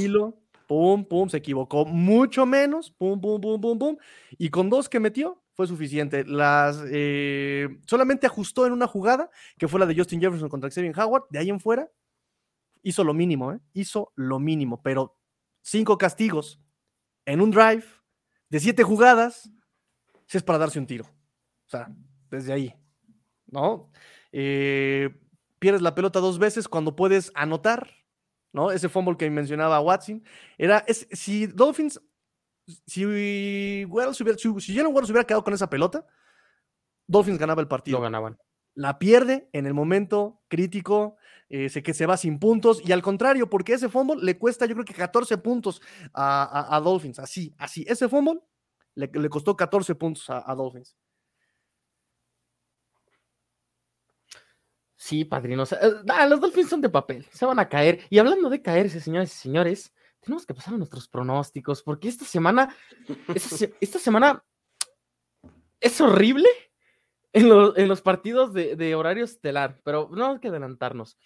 C: pum, pum, se equivocó mucho menos, pum, pum, pum, pum, pum, y con dos que metió fue suficiente. Las, eh, solamente ajustó en una jugada, que fue la de Justin Jefferson contra Xavier Howard, de ahí en fuera, hizo lo mínimo, ¿eh? hizo lo mínimo, pero cinco castigos en un drive de siete jugadas, si es para darse un tiro. O sea, desde ahí, ¿no? Eh, pierdes la pelota dos veces cuando puedes anotar, ¿no? Ese fumble que mencionaba Watson. Era, es, si Dolphins, si, Wells hubiera, si, si Jalen Wells hubiera quedado con esa pelota, Dolphins ganaba el partido.
A: Lo ganaban.
C: La pierde en el momento crítico, eh, sé que se va sin puntos, y al contrario, porque ese fumble le cuesta yo creo que 14 puntos a, Dolphins, así, así, ese fumble le, le costó 14 puntos a Dolphins.
A: Sí, padrino. Eh, ah, los Dolphins son de papel, se van a caer. Y hablando de caerse, señores y señores, tenemos que pasar a nuestros pronósticos, porque esta semana, esta, semana es horrible en, los partidos de, horario estelar, pero no hay que adelantarnos.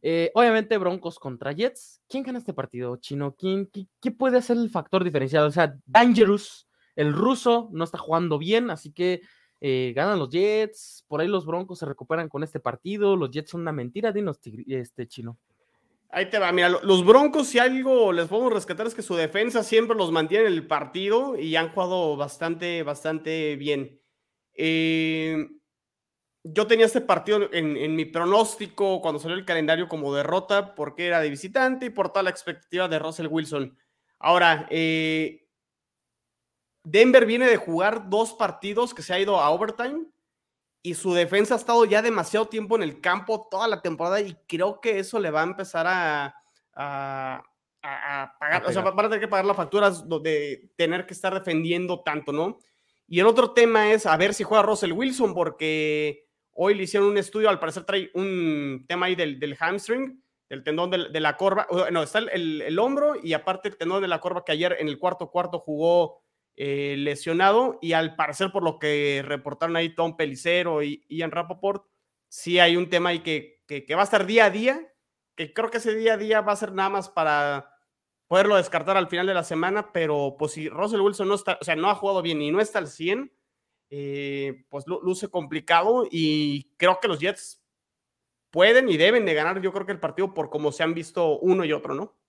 A: Eh, obviamente, Broncos contra Jets. ¿Quién gana este partido, Chino? ¿Quién, qué, puede ser el factor diferenciado? O sea, Dangerous, el ruso, no está jugando bien, así que eh, ganan los Jets, por ahí los Broncos se recuperan con este partido, los Jets son una mentira, dinos, este chino.
B: Ahí te va, mira, los Broncos, si algo les podemos rescatar es que su defensa siempre los mantiene en el partido y han jugado bastante, bastante bien. Eh, yo tenía este partido en, mi pronóstico cuando salió el calendario como derrota porque era de visitante y por toda la expectativa de Russell Wilson. Ahora, eh, Denver viene de jugar dos partidos que se ha ido a overtime y su defensa ha estado ya demasiado tiempo en el campo toda la temporada y creo que eso le va a empezar a, a, pagar, o sea, va a tener que pagar las facturas de tener que estar defendiendo tanto, ¿no? Y el otro tema es a ver si juega Russell Wilson, porque hoy le hicieron un estudio, al parecer trae un tema ahí del, del hamstring, del tendón de, la corva, no, está el, el, hombro y aparte el tendón de la corva que ayer en el cuarto cuarto jugó eh, lesionado y al parecer por lo que reportaron ahí Tom Pelicero y Ian Rapoport, sí hay un tema ahí que, que, va a estar día a día, que creo que ese día a día va a ser nada más para poderlo descartar al final de la semana, pero pues si Russell Wilson no está, o sea, no ha jugado bien y no está al 100, eh, pues luce complicado y creo que los Jets pueden y deben de ganar, yo creo que el partido por como se han visto uno y otro, ¿no?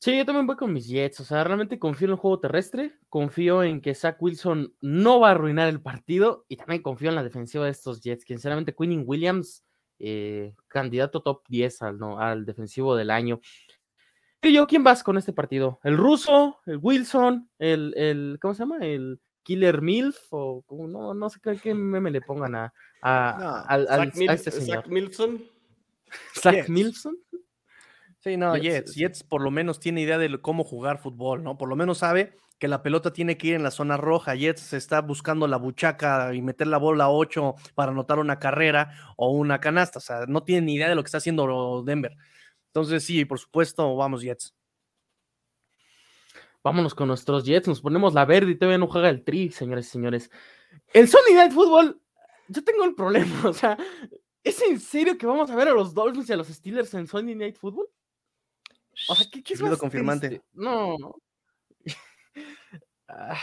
A: Sí, yo también voy con mis Jets. O sea, realmente confío en el juego terrestre. Confío en que Zach Wilson no va a arruinar el partido. Y también confío en la defensiva de estos Jets. Que sinceramente, Quinning Williams, eh, candidato top 10 al, no, al defensivo del año. ¿Y yo quién vas con este partido? ¿El ruso? ¿El Wilson? ¿El, el ¿cómo se llama? ¿El Killer Milf? O no, no sé qué, meme le pongan a, a,
B: al, este señor. Zach Milson.
A: Zach Milson.
C: Sí, no, Jets, Jets, por lo menos tiene idea de cómo jugar fútbol, ¿no? Por lo menos sabe que la pelota tiene que ir en la zona roja. Jets está buscando la buchaca y meter la bola a 8 para anotar una carrera o una canasta. O sea, no tiene ni idea de lo que está haciendo Denver. Entonces, sí, por supuesto, vamos, Jets.
A: Vámonos con nuestros Jets, nos ponemos la verde y todavía no juega el tri, señores y señores. El Sunday Night Football, yo tengo el problema, o sea, ¿es en serio que vamos a ver a los Dolphins y a los Steelers en Sunday Night Football? O sea, ¿qué, qué es más
C: confirmante?
A: No. ah,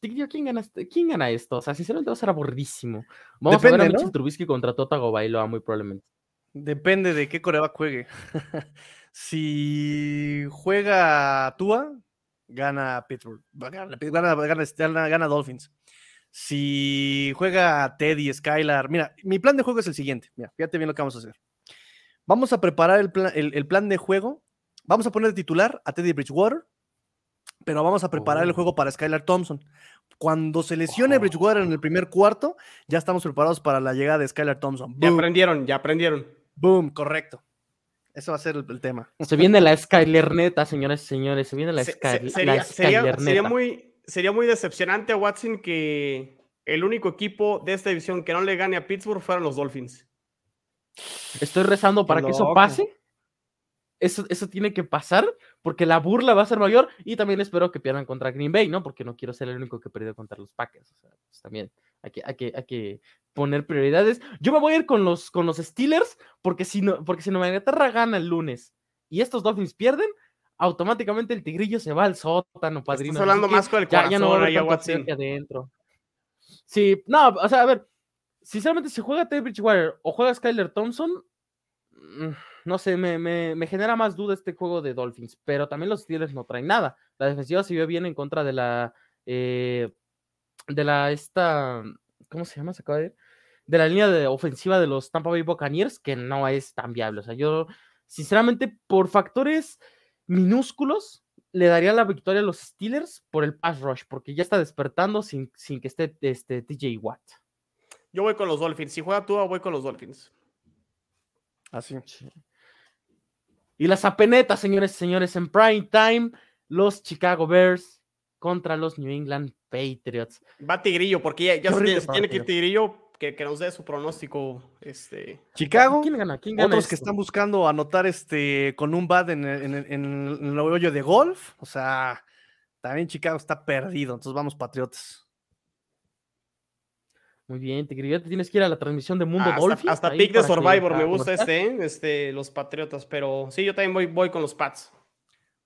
A: ¿quién gana, ¿quién gana esto? O sea, sinceramente va a ser aburridísimo. Vamos Depende, a ver a Mitchell Trubisky contra Tota Bailoa, muy probablemente.
C: Depende de qué coreback juegue. si juega Tua, gana Pittsburgh. Gana, gana, gana, gana, Dolphins. Si juega Teddy, Skylar. Mira, mi plan de juego es el siguiente. Mira, fíjate bien lo que vamos a hacer. Vamos a preparar el plan, el plan de juego Vamos a poner de titular a Teddy Bridgewater, pero vamos a preparar el oh. juego para Skylar Thompson. Cuando se lesione Bridgewater en el primer cuarto, ya estamos preparados para la llegada de Skylar Thompson.
B: Ya aprendieron, ya aprendieron.
C: Boom, correcto. Eso va a ser el, tema.
A: Se viene la Skyler neta, señores y señores. Se viene la, Skyler
B: sería, sería, muy, sería muy decepcionante, Watson, que el único equipo de esta división que no le gane a Pittsburgh fueran los Dolphins.
A: Estoy rezando para que eso pase eso, eso tiene que pasar porque la burla va a ser mayor y también espero que pierdan contra Green Bay, ¿no? Porque no quiero ser el único que perdió contra los Packers. O sea, pues también hay que, hay que, hay que poner prioridades. Yo me voy a ir con los, con los Steelers porque si no, porque si no Inglaterra gana el lunes y estos Dolphins pierden, automáticamente el tigrillo se va al sótano, padrino.
B: Estás hablando más con el
A: corazón, ya, no va a adentro. Sí, no, o sea, a ver, sinceramente, si juega Ted Bridgewater o juega Skyler Thompson, mm, no sé, me, genera más duda este juego de Dolphins, pero también los Steelers no traen nada. La defensiva se vio bien en contra de la, eh, de la, esta, ¿cómo se llama? Se acaba de de la línea de ofensiva de los Tampa Bay Buccaneers, que no es tan viable. O sea, yo, sinceramente, por factores minúsculos, le daría la victoria a los Steelers por el pass rush, porque ya está despertando sin, sin que esté este, TJ Watt.
B: Yo voy con los Dolphins. Si juega tú, voy con los Dolphins.
C: Así.
A: Y las apenetas, señores y señores, en prime time, los Chicago Bears contra los New England Patriots.
B: Va Tigrillo, porque ya, se, tiene, que ir Tigrillo que, nos dé su pronóstico. Este...
C: Chicago,
A: ¿quién gana? ¿Quién gana
C: otros que están buscando anotar este con un bad en, en, el hoyo de golf. O sea, también Chicago está perdido. Entonces vamos, Patriotas.
A: Muy bien, te te tienes que ir a la transmisión de Mundo Dolphin.
B: Hasta, pick de Survivor, me gusta este, ¿eh? este, los Patriotas, pero sí, yo también voy, voy con los Pats.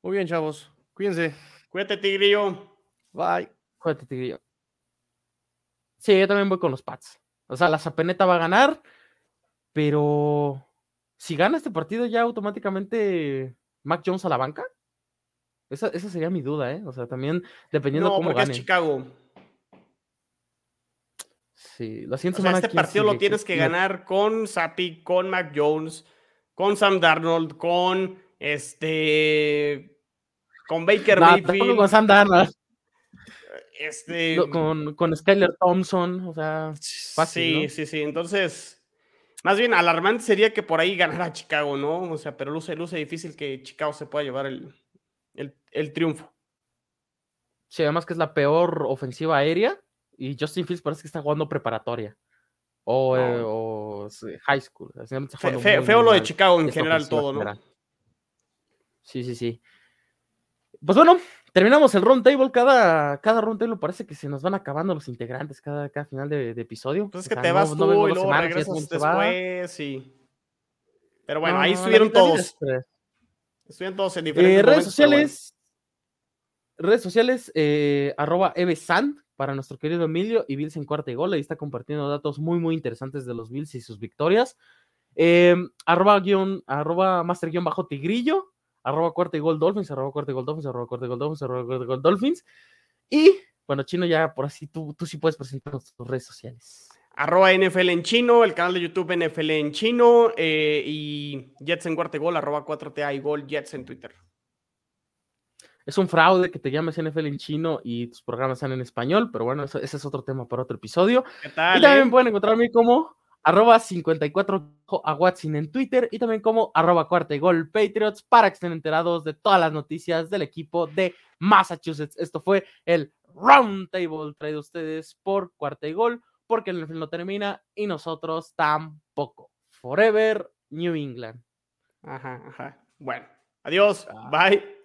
C: Muy bien, chavos. Cuídense.
B: Cuídate, Tigrillo.
C: Bye.
A: Cuídate, Tigrillo. Sí, yo también voy con los Pats. O sea, la Zapeneta va a ganar, pero si gana este partido ya automáticamente Mac Jones a la banca. Esa, esa sería mi duda, ¿eh? O sea, también dependiendo no, cómo gane.
B: es Chicago.
A: Sí, la siguiente
B: Este partido lo tienes que ganar con Sapi, con Mac Jones, con Sam Darnold, con este. con Baker Mayfield.
A: con Sam Darnold,
B: Este,
A: con, con Skyler Thompson, o sea, fácil,
B: sí,
A: ¿no?
B: sí, sí. Entonces, más bien alarmante sería que por ahí ganara Chicago, ¿no? O sea, pero luce, luce difícil que Chicago se pueda llevar el, el- el triunfo.
A: Sí, además que es la peor ofensiva aérea y Justin Fields parece que está jugando preparatoria o,
B: No.
A: eh, o sí, high school.
B: Fe- feo lo de Chicago en general todo, ¿no?
A: general. Sí, sí, sí. Pues bueno, terminamos el round table. Cada, cada round table parece que se nos van acabando los integrantes cada, cada final de, de episodio.
B: Pues es
A: O
B: que te
A: no-
B: vas
A: no
B: tú
A: vengo
B: y luego
A: semanas,
B: regresas después y... Pero bueno,
A: No,
B: ahí estuvieron todos.
A: es,
B: Estuvieron todos en diferentes
A: Eh, redes
B: pero bueno.
A: sociales, redes sociales, eh, arroba evesand para nuestro querido Emilio y Bills en cuarta y gol. Ahí está compartiendo datos muy, muy interesantes de los Bills y sus victorias. Eh, arroba, guion, arroba master guion bajo tigrillo, arroba cuarta y gol Dolphins, arroba cuarta y gol Dolphins, arroba cuarta y gol Dolphins, arroba cuarta y gol Dolphins. Y bueno, Chino, ya por así tú, tú sí puedes presentar tus redes sociales.
B: Arroba NFL en chino, el canal de YouTube NFL en chino eh, y Jets en cuarto gol, arroba 4TA y gol Jets en Twitter.
A: Es un fraude que te llames NFL en chino y tus programas sean en español, pero bueno, eso- ese es otro tema para otro episodio.
B: ¿Qué
A: Y
B: tal?
A: también
B: eh?
A: pueden encontrarme como arroba 54 a Watson en Twitter y también como arroba cuarta y gol Patriots para que estén enterados de todas las noticias del equipo de Massachusetts. Esto fue el Round Table traído a ustedes por cuarta y gol, porque el NFL no termina y nosotros tampoco. Forever New England.
B: Ajá, ajá. Bueno, adiós.
A: Ah.
B: Bye.